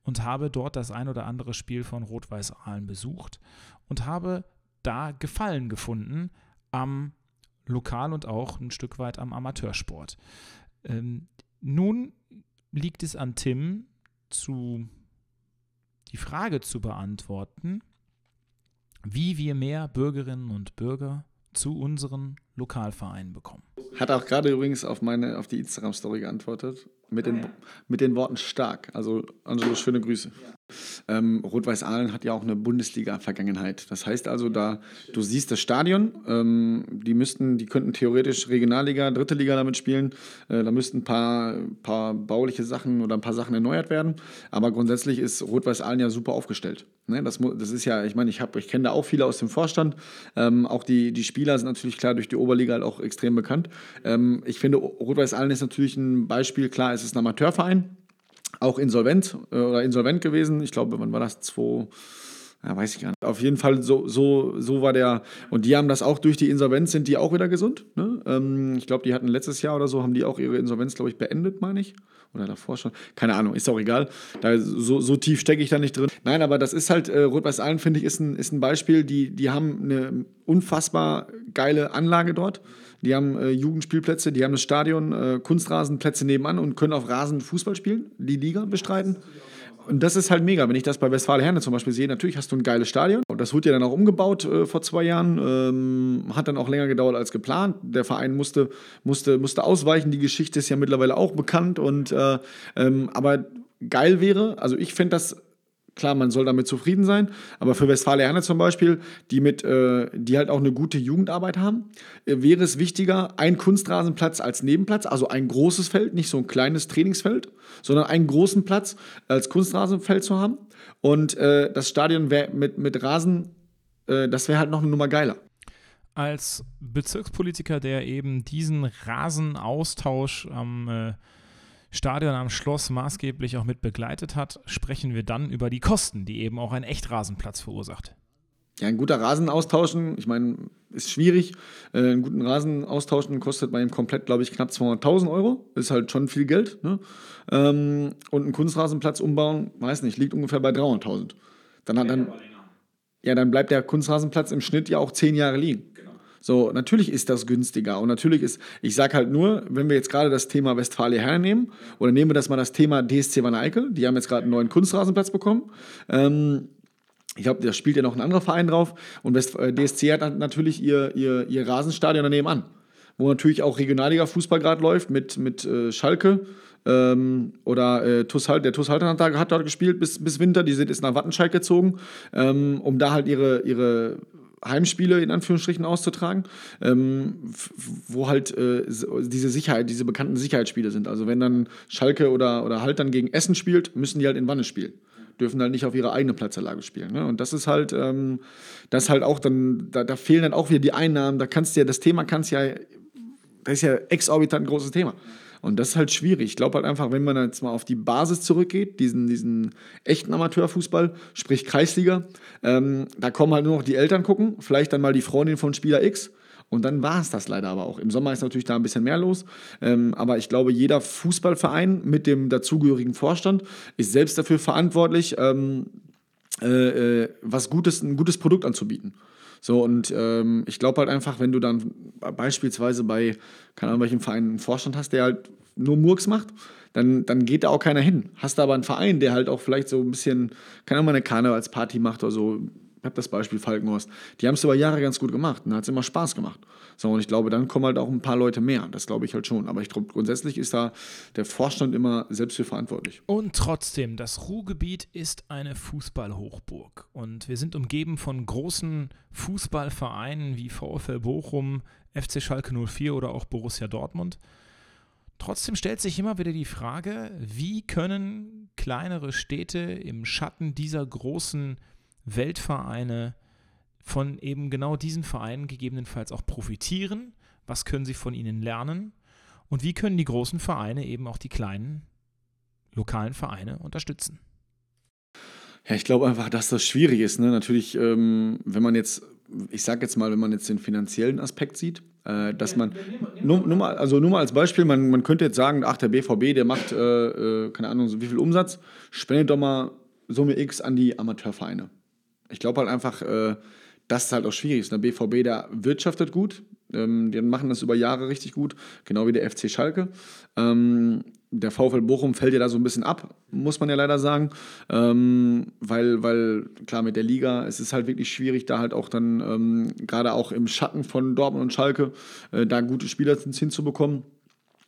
und habe dort das ein oder andere Spiel von Rot-Weiß Aalen besucht und habe da Gefallen gefunden am lokal und auch ein Stück weit am Amateursport. Ähm, nun liegt es an Tim, zu die Frage zu beantworten, wie wir mehr Bürgerinnen und Bürger zu unseren Lokalvereinen bekommen. Hat auch gerade übrigens auf meine auf die Instagram-Story geantwortet mit den, mit den Worten stark. Also Angelo, schöne Grüße. Ja. Ähm, Rot-Weiß Aalen hat ja auch eine Bundesliga-Vergangenheit. Das heißt also, da du siehst das Stadion, ähm, die müssten, die könnten theoretisch Regionalliga, dritte Liga damit spielen. Äh, da müssten ein paar, paar bauliche Sachen oder ein paar Sachen erneuert werden. Aber grundsätzlich ist Rot-Weiß Aalen ja super aufgestellt. Ne? Das, das ist ja, ich meine, ich, ich kenne da auch viele aus dem Vorstand. Ähm, auch die, die Spieler sind natürlich klar durch die Oberliga halt auch extrem bekannt. Ähm, ich finde, Rot-Weiß Aalen ist natürlich ein Beispiel. Klar, es ist ein Amateurverein auch insolvent äh, oder insolvent gewesen. Ich glaube, wann war das? 2, ja, weiß ich gar nicht. Auf jeden Fall, so, so, so war der. Und die haben das auch durch die Insolvenz, sind die auch wieder gesund. Ne? Ähm, ich glaube, die hatten letztes Jahr oder so, haben die auch ihre Insolvenz, glaube ich, beendet, meine ich. Oder davor schon. Keine Ahnung, ist auch egal. Da, so, so tief stecke ich da nicht drin. Nein, aber das ist halt, äh, Rot-Weiß Allen, finde ich, ist ein, ist ein Beispiel. Die, die haben eine unfassbar geile Anlage dort die haben äh, Jugendspielplätze, die haben das Stadion, äh, Kunstrasenplätze nebenan und können auf Rasen Fußball spielen, die Liga bestreiten. Und das ist halt mega, wenn ich das bei Westfalen Herne zum Beispiel sehe. Natürlich hast du ein geiles Stadion. Das wurde ja dann auch umgebaut äh, vor zwei Jahren. Ähm, hat dann auch länger gedauert als geplant. Der Verein musste, musste, musste ausweichen. Die Geschichte ist ja mittlerweile auch bekannt. Und, äh, ähm, aber geil wäre, also ich fände das Klar, man soll damit zufrieden sein, aber für Westfalia zum Beispiel, die, mit, äh, die halt auch eine gute Jugendarbeit haben, äh, wäre es wichtiger, ein Kunstrasenplatz als Nebenplatz, also ein großes Feld, nicht so ein kleines Trainingsfeld, sondern einen großen Platz als Kunstrasenfeld zu haben. Und äh, das Stadion wäre mit, mit Rasen, äh, das wäre halt noch eine Nummer geiler. Als Bezirkspolitiker, der eben diesen Rasenaustausch am äh, Stadion am Schloss maßgeblich auch mit begleitet hat, sprechen wir dann über die Kosten, die eben auch ein Echtrasenplatz verursacht. Ja, ein guter Rasen austauschen, ich meine, ist schwierig. Äh, einen guten Rasen austauschen kostet bei ihm komplett, glaube ich, knapp 200.000 Euro. Ist halt schon viel Geld. Ne? Ähm, und einen Kunstrasenplatz umbauen, weiß nicht, liegt ungefähr bei 300.000. Dann hat dann, ja, dann bleibt der Kunstrasenplatz im Schnitt ja auch zehn Jahre liegen. So, natürlich ist das günstiger. Und natürlich ist, ich sage halt nur, wenn wir jetzt gerade das Thema Westfalia hernehmen oder nehmen wir das mal das Thema DSC Van Eyck, die haben jetzt gerade einen neuen Kunstrasenplatz bekommen. Ähm, ich glaube, da spielt ja noch ein anderer Verein drauf. Und West, äh, DSC hat natürlich ihr, ihr, ihr Rasenstadion daneben an, wo natürlich auch Regionalliga-Fußball gerade läuft mit, mit äh, Schalke Ähm, oder äh, TuS halt, der TuS Haltern hat, da, hat dort gespielt bis, bis Winter, die sind jetzt nach Wattenscheid gezogen, ähm, um da halt ihre, ihre Heimspiele in Anführungsstrichen auszutragen, ähm, wo halt äh, diese Sicherheit, diese bekannten Sicherheitsspiele sind. Also wenn dann Schalke oder, oder Halt dann gegen Essen spielt, müssen die halt in Wanne spielen. Dürfen halt nicht auf ihre eigene Platzanlage spielen. Ne? Und das ist halt, ähm, das halt auch dann, da, da, fehlen dann auch wieder die Einnahmen. Da kannst du ja, das Thema kannst ja, das ist ja exorbitant ein großes Thema. Und das ist halt schwierig. Ich glaube halt einfach, wenn man jetzt mal auf die Basis zurückgeht, diesen, diesen echten Amateurfußball, sprich Kreisliga, ähm, da kommen halt nur noch die Eltern gucken, vielleicht dann mal die Freundin von Spieler X. Und dann war es das leider aber auch. Im Sommer ist natürlich da ein bisschen mehr los. Ähm, aber ich glaube, jeder Fußballverein mit dem dazugehörigen Vorstand ist selbst dafür verantwortlich, ähm, äh, äh, was Gutes, ein gutes Produkt anzubieten. So, und ähm, ich glaube halt einfach, wenn du dann beispielsweise bei, keine Ahnung, welchem Verein einen Vorstand hast, der halt nur Murks macht, dann, dann geht da auch keiner hin. Hast du aber einen Verein, der halt auch vielleicht so ein bisschen, keine Ahnung, eine Karnevalsparty macht oder so, ich habe das Beispiel Falkenhorst. Die haben es über Jahre ganz gut gemacht und da hat es immer Spaß gemacht. So, und ich glaube, dann kommen halt auch ein paar Leute mehr. Das glaube ich halt schon. Aber ich glaube, grundsätzlich ist da der Vorstand immer selbst für verantwortlich. Und trotzdem, das Ruhrgebiet ist eine Fußballhochburg. Und wir sind umgeben von großen Fußballvereinen wie VfL Bochum, FC Schalke 04 oder auch Borussia Dortmund. Trotzdem stellt sich immer wieder die Frage, wie können kleinere Städte im Schatten dieser großen Weltvereine von eben genau diesen Vereinen gegebenenfalls auch profitieren? Was können sie von ihnen lernen? Und wie können die großen Vereine eben auch die kleinen lokalen Vereine unterstützen? Ja, ich glaube einfach, dass das schwierig ist. Ne? Natürlich, ähm, wenn man jetzt, ich sage jetzt mal, wenn man jetzt den finanziellen Aspekt sieht, äh, dass man, nur, nur, mal, also nur mal als Beispiel, man, man könnte jetzt sagen, ach, der BVB, der macht, äh, äh, keine Ahnung, so wie viel Umsatz, spendet doch mal Summe X an die Amateurvereine. Ich glaube halt einfach, äh, das ist halt auch schwierig. Der BVB, der wirtschaftet gut, ähm, die machen das über Jahre richtig gut, genau wie der FC Schalke. Ähm, der VfL Bochum fällt ja da so ein bisschen ab, muss man ja leider sagen, ähm, weil, weil klar mit der Liga, es ist halt wirklich schwierig, da halt auch dann ähm, gerade auch im Schatten von Dortmund und Schalke äh, da gute Spieler hinzubekommen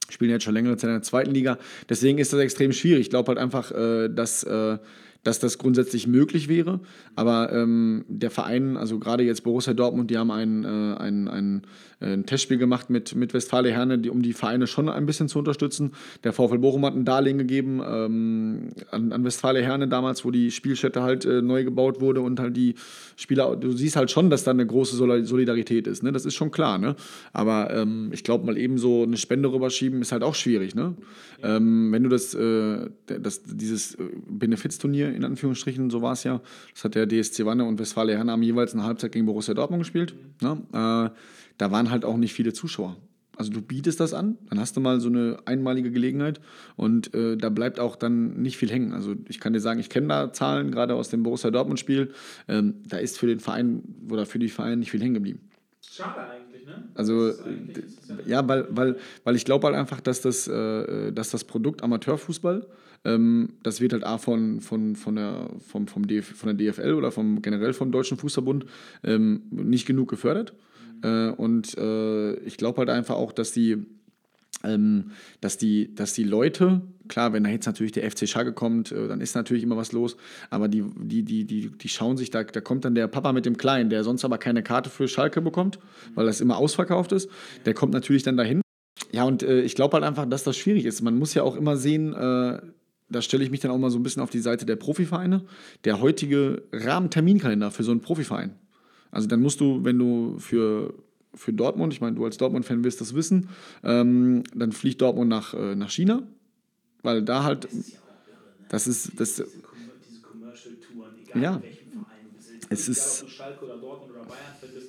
spielen jetzt schon längere Zeit in der zweiten Liga. Deswegen ist das extrem schwierig. Ich glaube halt einfach, äh, dass äh, dass das grundsätzlich möglich wäre. Aber ähm, der Verein, also gerade jetzt Borussia Dortmund, die haben ein, äh, ein, ein, äh, ein Testspiel gemacht mit, mit Westfale Herne, die, um die Vereine schon ein bisschen zu unterstützen. Der VfL Bochum hat ein Darlehen gegeben ähm, an, an Westfale Herne damals, wo die Spielstätte halt äh, neu gebaut wurde und halt die Spieler, du siehst halt schon, dass da eine große Solidarität ist. Ne? Das ist schon klar. Ne? Aber ähm, ich glaube, mal eben so eine Spende rüberschieben ist halt auch schwierig. Ne? Ja. Ähm, wenn du das, äh, das dieses äh, Benefizturnier in Anführungsstrichen, so war es ja. Das hat der DSC Wanne und Westfalia Herne haben jeweils eine Halbzeit gegen Borussia Dortmund gespielt. Ne? Äh, da waren halt auch nicht viele Zuschauer. Also du bietest das an, dann hast du mal so eine einmalige Gelegenheit und äh, da bleibt auch dann nicht viel hängen. Also ich kann dir sagen, ich kenne da Zahlen, gerade aus dem Borussia Dortmund-Spiel. Ähm, da ist für den Verein oder für die Vereine nicht viel hängen geblieben. Schade eigentlich, ne? Also ja, weil, weil, weil ich glaube halt einfach, dass das, äh, dass das Produkt Amateurfußball ähm, das wird halt A von, von, von, der, vom, vom DF, von der DFL oder vom, generell vom Deutschen Fußverbund ähm, nicht genug gefördert. Mhm. Äh, und äh, ich glaube halt einfach auch, dass die, ähm, dass, die, dass die Leute, klar, wenn da jetzt natürlich der FC Schalke kommt, äh, dann ist natürlich immer was los, aber die, die, die, die, die schauen sich, da, da kommt dann der Papa mit dem Kleinen, der sonst aber keine Karte für Schalke bekommt, weil das immer ausverkauft ist, der kommt natürlich dann dahin. Ja, und äh, ich glaube halt einfach, dass das schwierig ist. Man muss ja auch immer sehen, äh, da stelle ich mich dann auch mal so ein bisschen auf die Seite der Profivereine, der heutige Rahmenterminkalender für so einen Profiverein. Also dann musst du, wenn du für, für Dortmund, ich meine, du als Dortmund-Fan wirst das wissen, ähm, dann fliegt Dortmund nach, äh, nach China, weil da halt, das ist, ja das, diese, diese Commercial-Touren, egal ja, welchen Verein du bist, es egal, ist, ob du Schalke oder Dortmund oder Bayern findest,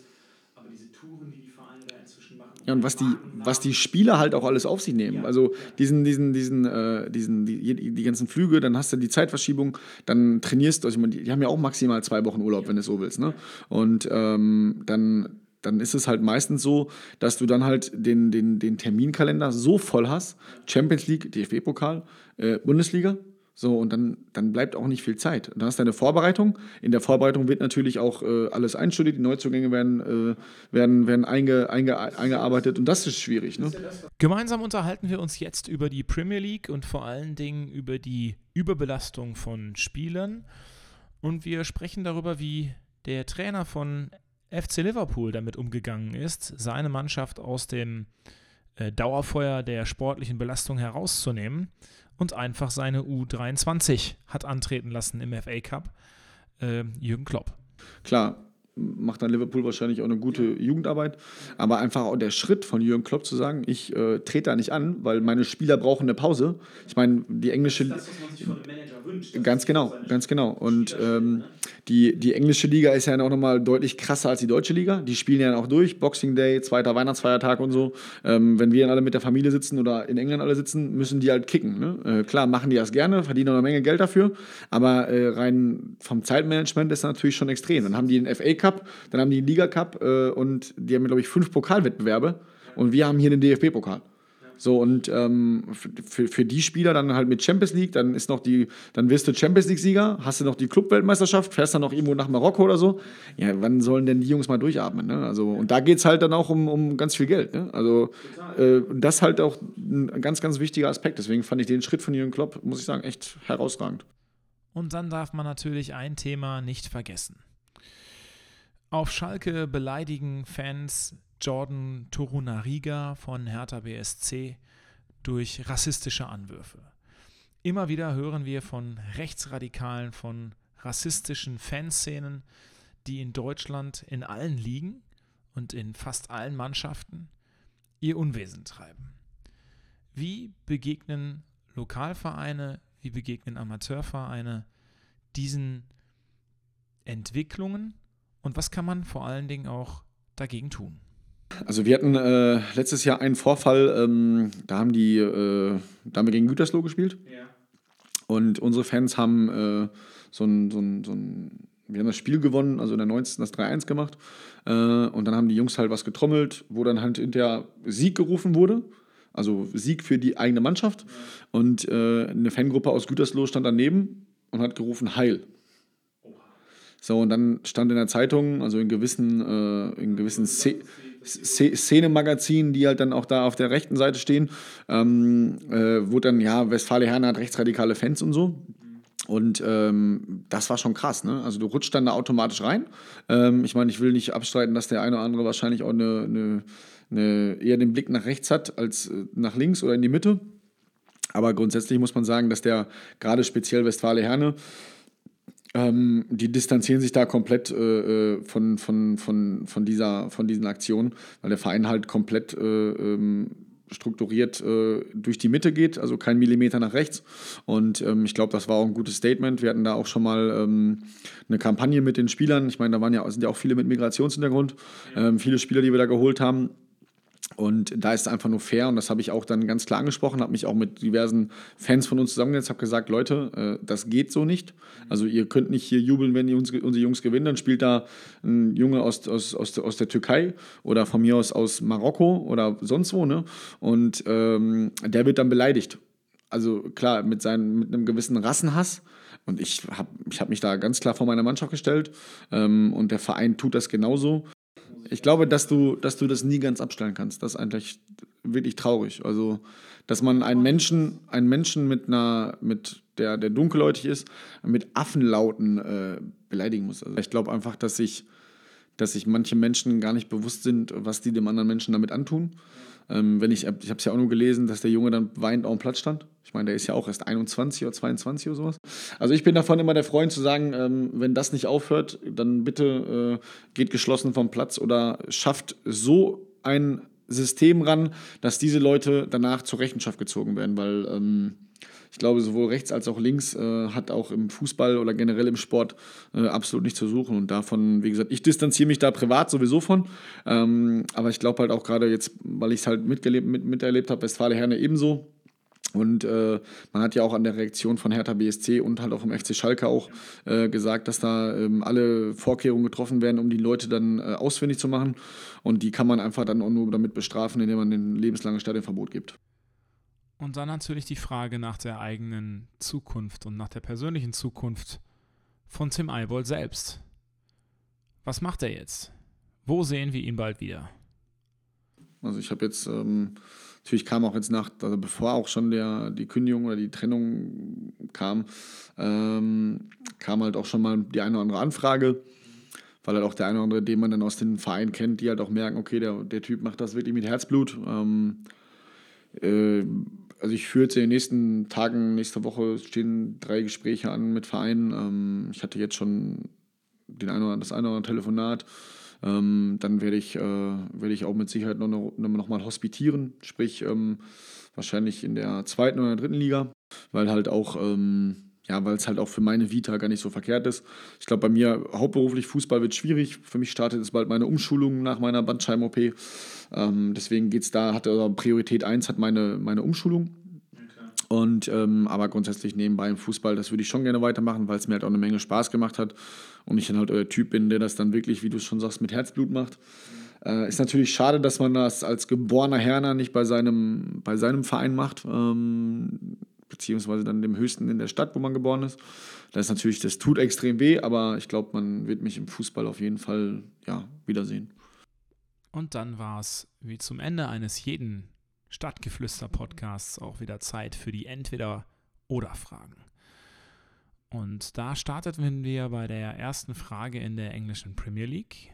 aber diese Touren, die die Vereine da inzwischen machen. Ja, und was die, was die Spieler halt auch alles auf sich nehmen. Also diesen, diesen, diesen, äh, diesen, die, die ganzen Flüge, dann hast du die Zeitverschiebung, dann trainierst du, also die, die haben ja auch maximal zwei Wochen Urlaub, wenn du so willst. Ne? Und ähm, dann dann ist es halt meistens so, dass du dann halt den, den, den Terminkalender so voll hast, Champions League, DFB-Pokal, äh, Bundesliga, So, und dann, dann bleibt auch nicht viel Zeit. Dann hast du eine Vorbereitung. In der Vorbereitung wird natürlich auch äh, alles einstudiert, die Neuzugänge werden, äh, werden, werden einge, einge, eingearbeitet und das ist schwierig. Ne? Gemeinsam unterhalten wir uns jetzt über die Premier League und vor allen Dingen über die Überbelastung von Spielern. Und wir sprechen darüber, wie der Trainer von FC Liverpool damit umgegangen ist, seine Mannschaft aus dem äh, Dauerfeuer der sportlichen Belastung herauszunehmen und einfach seine U23 hat antreten lassen im FA Cup. Äh, Jürgen Klopp. Klar, macht dann Liverpool wahrscheinlich auch eine gute Jugendarbeit. Aber einfach auch der Schritt von Jürgen Klopp zu sagen, ich äh, trete da nicht an, weil meine Spieler brauchen eine Pause. Ich meine, die englische. Das ist das, was man sich von einem Manager wünscht. Ganz genau, ganz genau. Und ähm, die, die englische Liga ist ja auch nochmal deutlich krasser als die deutsche Liga. Die spielen ja auch durch, Boxing Day, zweiter Weihnachtsfeiertag und so. Ähm, wenn wir dann alle mit der Familie sitzen oder in England alle sitzen, müssen die halt kicken. Ne? Äh, klar, machen die das gerne, verdienen auch eine Menge Geld dafür, aber äh, rein vom Zeitmanagement ist das natürlich schon extrem. Dann haben die den FA Cup, dann haben die den Liga Cup äh, und die haben, glaube ich, fünf Pokalwettbewerbe und wir haben hier den DFB-Pokal. So, und ähm, für, für die Spieler dann halt mit Champions League, dann ist noch die, dann wirst du Champions League-Sieger, hast du noch die Clubweltmeisterschaft, fährst dann noch irgendwo nach Marokko oder so. Ja, wann sollen denn die Jungs mal durchatmen? Ne? Also, und da geht es halt dann auch um, um ganz viel Geld. Ne? Also, äh, das halt auch ein ganz, ganz wichtiger Aspekt. Deswegen fand ich den Schritt von Jürgen Klopp, muss ich sagen, echt herausragend. Und dann darf man natürlich ein Thema nicht vergessen. Auf Schalke beleidigen Fans Jordan Torunariga von Hertha BSC durch rassistische Anwürfe. Immer wieder hören wir von Rechtsradikalen, von rassistischen Fanszenen, die in Deutschland in allen Ligen und in fast allen Mannschaften ihr Unwesen treiben. Wie begegnen Lokalvereine, wie begegnen Amateurvereine diesen Entwicklungen und was kann man vor allen Dingen auch dagegen tun? Also wir hatten äh, letztes Jahr einen Vorfall, ähm, da haben die, äh, da haben wir gegen Gütersloh gespielt. Ja. Und unsere Fans haben äh, so ein, so ein, so ein, wir haben das Spiel gewonnen, also in der 19. das 3-1 gemacht. Äh, und dann haben die Jungs halt was getrommelt, wo dann halt hinterher Sieg gerufen wurde. Also Sieg für die eigene Mannschaft. Und äh, eine Fangruppe aus Gütersloh stand daneben und hat gerufen Heil. So, und dann stand in der Zeitung, also in gewissen, äh, in gewissen Szenen, Szenemagazinen, die halt dann auch da auf der rechten Seite stehen, ähm, äh, wurde dann, ja, Westfale Herne hat rechtsradikale Fans und so. Und ähm, das war schon krass, ne? Also du rutscht dann da automatisch rein. Ähm, ich meine, ich will nicht abstreiten, dass der eine oder andere wahrscheinlich auch eine, eine, eine eher den Blick nach rechts hat als äh, nach links oder in die Mitte. Aber grundsätzlich muss man sagen, dass der gerade speziell Westfale Herne ähm, die distanzieren sich da komplett äh, äh, von, von, von, von, dieser, von diesen Aktionen, weil der Verein halt komplett äh, ähm, strukturiert äh, durch die Mitte geht, also kein Millimeter nach rechts. Und ähm, ich glaube, das war auch ein gutes Statement. Wir hatten da auch schon mal ähm, eine Kampagne mit den Spielern. Ich meine, da waren ja, sind ja auch viele mit Migrationshintergrund. Ähm, viele Spieler, die wir da geholt haben, und da ist es einfach nur fair und das habe ich auch dann ganz klar angesprochen, habe mich auch mit diversen Fans von uns zusammengesetzt, habe gesagt, Leute, äh, das geht so nicht. Also ihr könnt nicht hier jubeln, wenn die uns, unsere Jungs gewinnen, dann spielt da ein Junge aus, aus, aus, aus der Türkei oder von mir aus aus Marokko oder sonst wo, ne? Und ähm, der wird dann beleidigt. Also klar, mit, seinem, mit einem gewissen Rassenhass. Und ich habe ich hab mich da ganz klar vor meiner Mannschaft gestellt. Ähm, und der Verein tut das genauso. Ich glaube, dass du, dass du das nie ganz abstellen kannst. Das ist eigentlich wirklich traurig. Also, dass man einen Menschen, einen Menschen mit einer, mit der, der dunkelhäutig ist, mit Affenlauten äh, beleidigen muss. Also ich glaube einfach, dass sich, dass sich manche Menschen gar nicht bewusst sind, was die dem anderen Menschen damit antun. Ähm, wenn ich ich habe es ja auch nur gelesen, dass der Junge dann weinend auf dem Platz stand. Ich meine, der ist ja auch erst 21 oder 22 oder sowas. Also ich bin davon immer der Freund zu sagen, ähm, wenn das nicht aufhört, dann bitte äh, geht geschlossen vom Platz oder schafft so ein System ran, dass diese Leute danach zur Rechenschaft gezogen werden, weil ähm, ich glaube, sowohl rechts als auch links äh, hat auch im Fußball oder generell im Sport äh, absolut nichts zu suchen. Und davon, wie gesagt, ich distanziere mich da privat sowieso von. Ähm, aber ich glaube halt auch gerade jetzt, weil ich es halt mitgelebt, mit, miterlebt habe, Westfale Herne ebenso. Und äh, man hat ja auch an der Reaktion von Hertha BSC und halt auch vom FC Schalke auch äh, gesagt, dass da ähm, alle Vorkehrungen getroffen werden, um die Leute dann äh, ausfindig zu machen. Und die kann man einfach dann auch nur damit bestrafen, indem man den lebenslangen Stadionverbot gibt. Und dann natürlich die Frage nach der eigenen Zukunft und nach der persönlichen Zukunft von Tim Eibold selbst. Was macht er jetzt? Wo sehen wir ihn bald wieder? Also ich habe jetzt, ähm, natürlich kam auch jetzt nach, also bevor auch schon der, die Kündigung oder die Trennung kam, ähm, kam halt auch schon mal die eine oder andere Anfrage, weil halt auch der eine oder andere, den man dann aus den Vereinen kennt, die halt auch merken, okay, der, der Typ macht das wirklich mit Herzblut. Ähm, äh, also ich führe jetzt in den nächsten Tagen, nächste Woche stehen drei Gespräche an mit Vereinen. Ähm, ich hatte jetzt schon den eine oder das eine oder andere Telefonat. Ähm, dann werde ich, äh, werde ich auch mit Sicherheit noch, noch, noch mal hospitieren, sprich ähm, wahrscheinlich in der zweiten oder dritten Liga, weil halt auch, ähm, ja, weil es halt auch für meine Vita gar nicht so verkehrt ist. Ich glaube, bei mir hauptberuflich Fußball wird schwierig. Für mich startet jetzt bald meine Umschulung nach meiner Bandscheiben-OP. Ähm, deswegen geht es da, hat also Priorität 1 hat meine, meine Umschulung. Und ähm, aber grundsätzlich nebenbei im Fußball, das würde ich schon gerne weitermachen, weil es mir halt auch eine Menge Spaß gemacht hat. Und ich dann halt euer Typ bin, der das dann wirklich, wie du es schon sagst, mit Herzblut macht. Äh, ist natürlich schade, dass man das als geborener Herner nicht bei seinem, bei seinem Verein macht, ähm, beziehungsweise dann dem höchsten in der Stadt, wo man geboren ist. Das ist natürlich, das tut extrem weh, aber ich glaube, man wird mich im Fußball auf jeden Fall ja, wiedersehen. Und dann war es wie zum Ende eines jeden Stadtgeflüster-Podcasts auch wieder Zeit für die Entweder-Oder-Fragen. Und da starteten wir bei der ersten Frage in der englischen Premier League.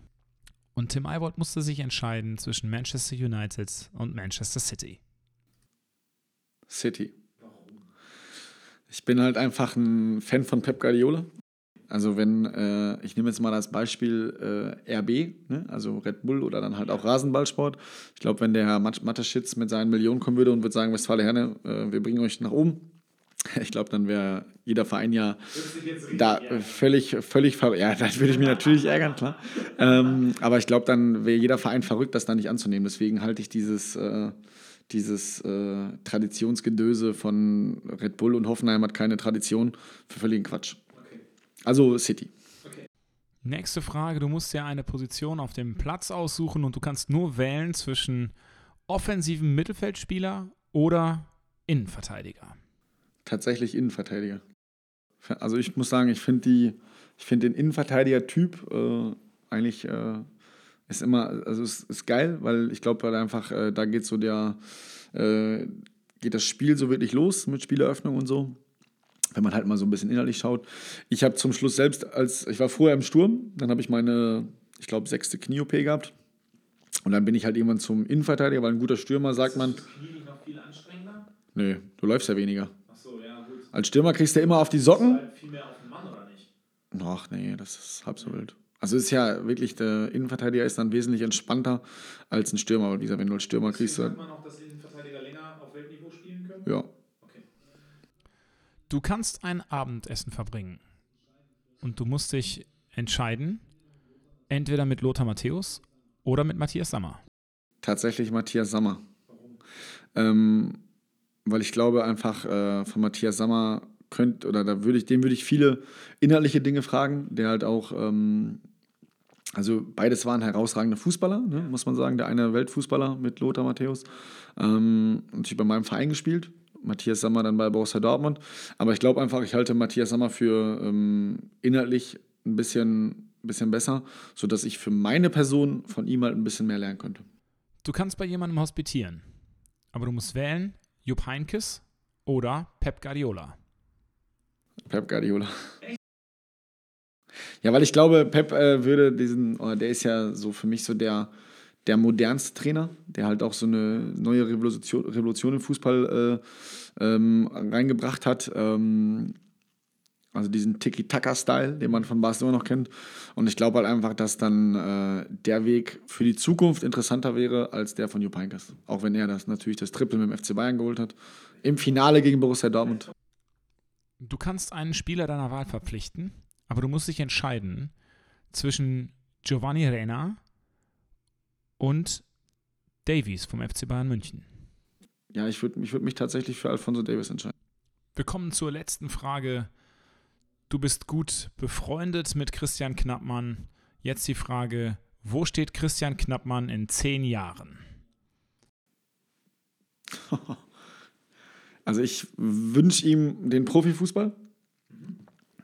Und Tim Eiwold musste sich entscheiden zwischen Manchester United und Manchester City. City. Ich bin halt einfach ein Fan von Pep Guardiola. Also wenn, äh, ich nehme jetzt mal als Beispiel äh, RB, ne? also Red Bull oder dann halt auch Rasenballsport. Ich glaube, wenn der Herr Mateschitz mit seinen Millionen kommen würde und würde sagen, Westfale Herne, äh, wir bringen euch nach oben, (laughs) ich glaube, dann wäre jeder Verein ja da völlig, völlig verrückt. Ja, dann würde ich mich natürlich ärgern, klar. Ähm, aber ich glaube, dann wäre jeder Verein verrückt, das da nicht anzunehmen. Deswegen halte ich dieses, äh, dieses äh, Traditionsgedöse von Red Bull und Hoffenheim hat keine Tradition für völligen Quatsch. Also City. Okay. Nächste Frage. Du musst ja eine Position auf dem Platz aussuchen und du kannst nur wählen zwischen offensiven Mittelfeldspieler oder Innenverteidiger. Tatsächlich Innenverteidiger. Also ich muss sagen, ich finde die, den Innenverteidiger-Typ äh, eigentlich äh, ist immer, also ist, ist geil, weil ich glaube halt einfach, äh, da geht so der, äh, geht das Spiel so wirklich los mit Spieleröffnung und so wenn man halt mal so ein bisschen innerlich schaut. Ich habe zum Schluss selbst, als ich war vorher im Sturm, dann habe ich meine, ich glaube, sechste Knie-OP gehabt. Und dann bin ich halt irgendwann zum Innenverteidiger, weil ein guter Stürmer, sagt man. Ist das Knie nicht noch viel anstrengender? Nee, du läufst ja weniger. Ach so, ja, gut. Als Stürmer kriegst du ja immer auf die Socken. Halt viel mehr auf den Mann, oder nicht? Ach nee, das ist halb so wild. Also ist ja wirklich, der Innenverteidiger ist dann wesentlich entspannter als ein Stürmer. Aber wie gesagt, wenn du als Stürmer kriegst. Sagt man auch, dass Innenverteidiger länger auf Weltniveau spielen können? Ja. Du kannst ein Abendessen verbringen und du musst dich entscheiden, entweder mit Lothar Matthäus oder mit Matthias Sammer. Tatsächlich Matthias Sammer. Warum? Ähm, weil ich glaube einfach äh, von Matthias Sammer könnte, oder da würde ich, dem würde ich viele inhaltliche Dinge fragen, der halt auch, ähm, also beides waren herausragende Fußballer, ne, muss man sagen. Der eine Weltfußballer mit Lothar Matthäus. Ähm, natürlich bei meinem Verein gespielt, Matthias Sammer dann bei Borussia Dortmund. Aber ich glaube einfach, ich halte Matthias Sammer für ähm, inhaltlich ein bisschen, bisschen besser, sodass ich für meine Person von ihm halt ein bisschen mehr lernen könnte. Du kannst bei jemandem hospitieren, aber du musst wählen Jupp Heinkes oder Pep Guardiola. Pep Guardiola. Ja, weil ich glaube, Pep äh, würde diesen, oh, der ist ja so für mich so der, der modernste Trainer, der halt auch so eine neue Revolution, Revolution im Fußball äh, ähm, reingebracht hat. Ähm, also diesen Tiki-Taka-Style, den man von Barcelona noch kennt. Und ich glaube halt einfach, dass dann äh, der Weg für die Zukunft interessanter wäre als der von Jupp. Auch wenn er das natürlich das Triple mit dem FC Bayern geholt hat. Im Finale gegen Borussia Dortmund. Du kannst einen Spieler deiner Wahl verpflichten, aber du musst dich entscheiden zwischen Giovanni Reina und Davies vom FC Bayern München. Ja, ich würde ich würd mich tatsächlich für Alfonso Davis entscheiden. Wir kommen zur letzten Frage. Du bist gut befreundet mit Christian Knappmann. Jetzt die Frage, wo steht Christian Knappmann in zehn Jahren? (laughs) Also ich wünsche ihm den Profifußball.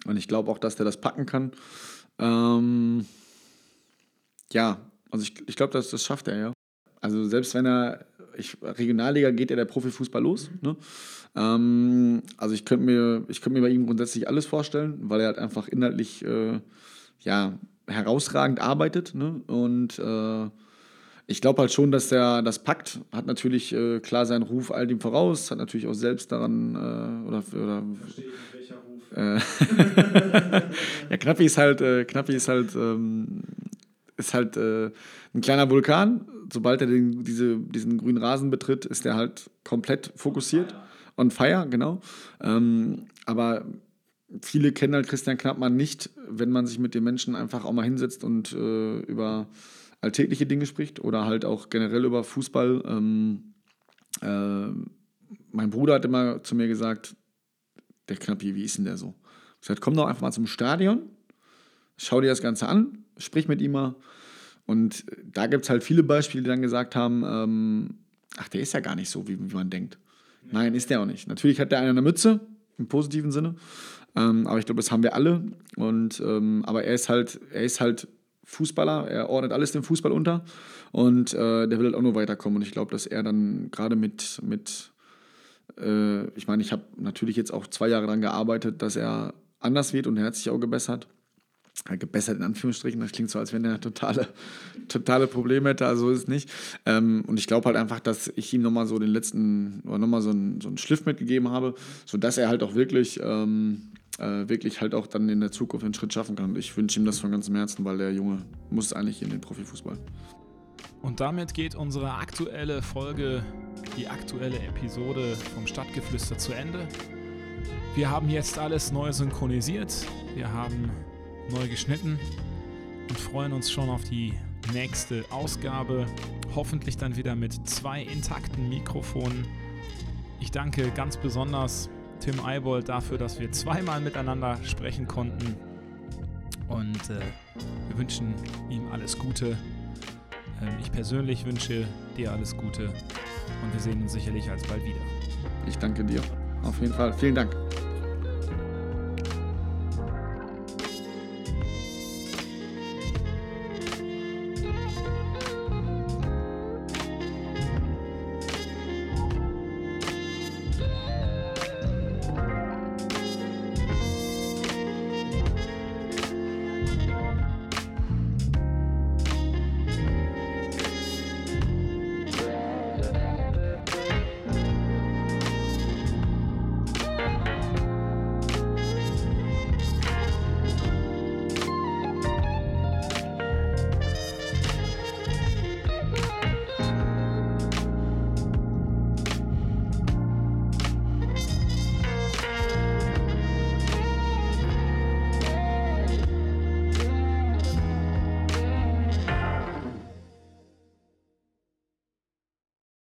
Und ich glaube auch, dass der das packen kann. Ähm, ja, also ich, ich glaube, das, das schafft er, ja. Also selbst wenn er, ich, Regionalliga geht ja der Profifußball los. Ne? Ähm, also ich könnte mir, ich könnte mir bei ihm grundsätzlich alles vorstellen, weil er halt einfach inhaltlich äh, ja, herausragend arbeitet. Ne? Und äh, ich glaube halt schon, dass er das packt. Hat natürlich äh, klar seinen Ruf all dem voraus, hat natürlich auch selbst daran äh, oder, oder äh, (laughs) ja, Knappi ist halt, äh, Knappi ist halt, ähm, ist halt äh, ein kleiner Vulkan. Sobald er den, diese, diesen grünen Rasen betritt, ist er halt komplett fokussiert. On fire, genau. Ähm, aber viele kennen halt Christian Knappmann nicht, wenn man sich mit den Menschen einfach auch mal hinsetzt und äh, über alltägliche Dinge spricht oder halt auch generell über Fußball. Ähm, äh, mein Bruder hat immer zu mir gesagt, der Knappi, wie ist denn der so? Ich gesagt, komm doch einfach mal zum Stadion, schau dir das Ganze an, sprich mit ihm mal. Und da gibt es halt viele Beispiele, die dann gesagt haben, ähm, ach, der ist ja gar nicht so, wie, wie man denkt. Nein, ist der auch nicht. Natürlich hat der eine Mütze, im positiven Sinne. Ähm, aber ich glaube, das haben wir alle. Und, ähm, aber er ist halt, er ist halt Fußballer, er ordnet alles dem Fußball unter und äh, der will halt auch nur weiterkommen. Und ich glaube, dass er dann gerade mit, mit äh, ich meine, ich habe natürlich jetzt auch zwei Jahre daran gearbeitet, dass er anders wird und er hat sich auch gebessert. gebessert in Anführungsstrichen, das klingt so, als wenn er totale, (laughs) totale Probleme hätte, also ist es nicht. Ähm, und ich glaube halt einfach, dass ich ihm nochmal so den letzten, oder nochmal so einen, so einen Schliff mitgegeben habe, sodass er halt auch wirklich ähm, äh, wirklich halt auch dann in der Zukunft einen Schritt schaffen kann. Ich wünsche ihm das von ganzem Herzen, weil der Junge muss eigentlich in den Profifußball. Und damit geht unsere aktuelle Folge, die aktuelle Episode vom Stadtgeflüster zu Ende. Wir haben jetzt alles neu synchronisiert, wir haben neu geschnitten und freuen uns schon auf die nächste Ausgabe. Hoffentlich dann wieder mit zwei intakten Mikrofonen. Ich danke ganz besonders Tim Eibold dafür, dass wir zweimal miteinander sprechen konnten. Und äh, wir wünschen ihm alles Gute. Ähm, ich persönlich wünsche dir alles Gute und wir sehen uns sicherlich alsbald wieder. Ich danke dir. Auf jeden Fall. Vielen Dank.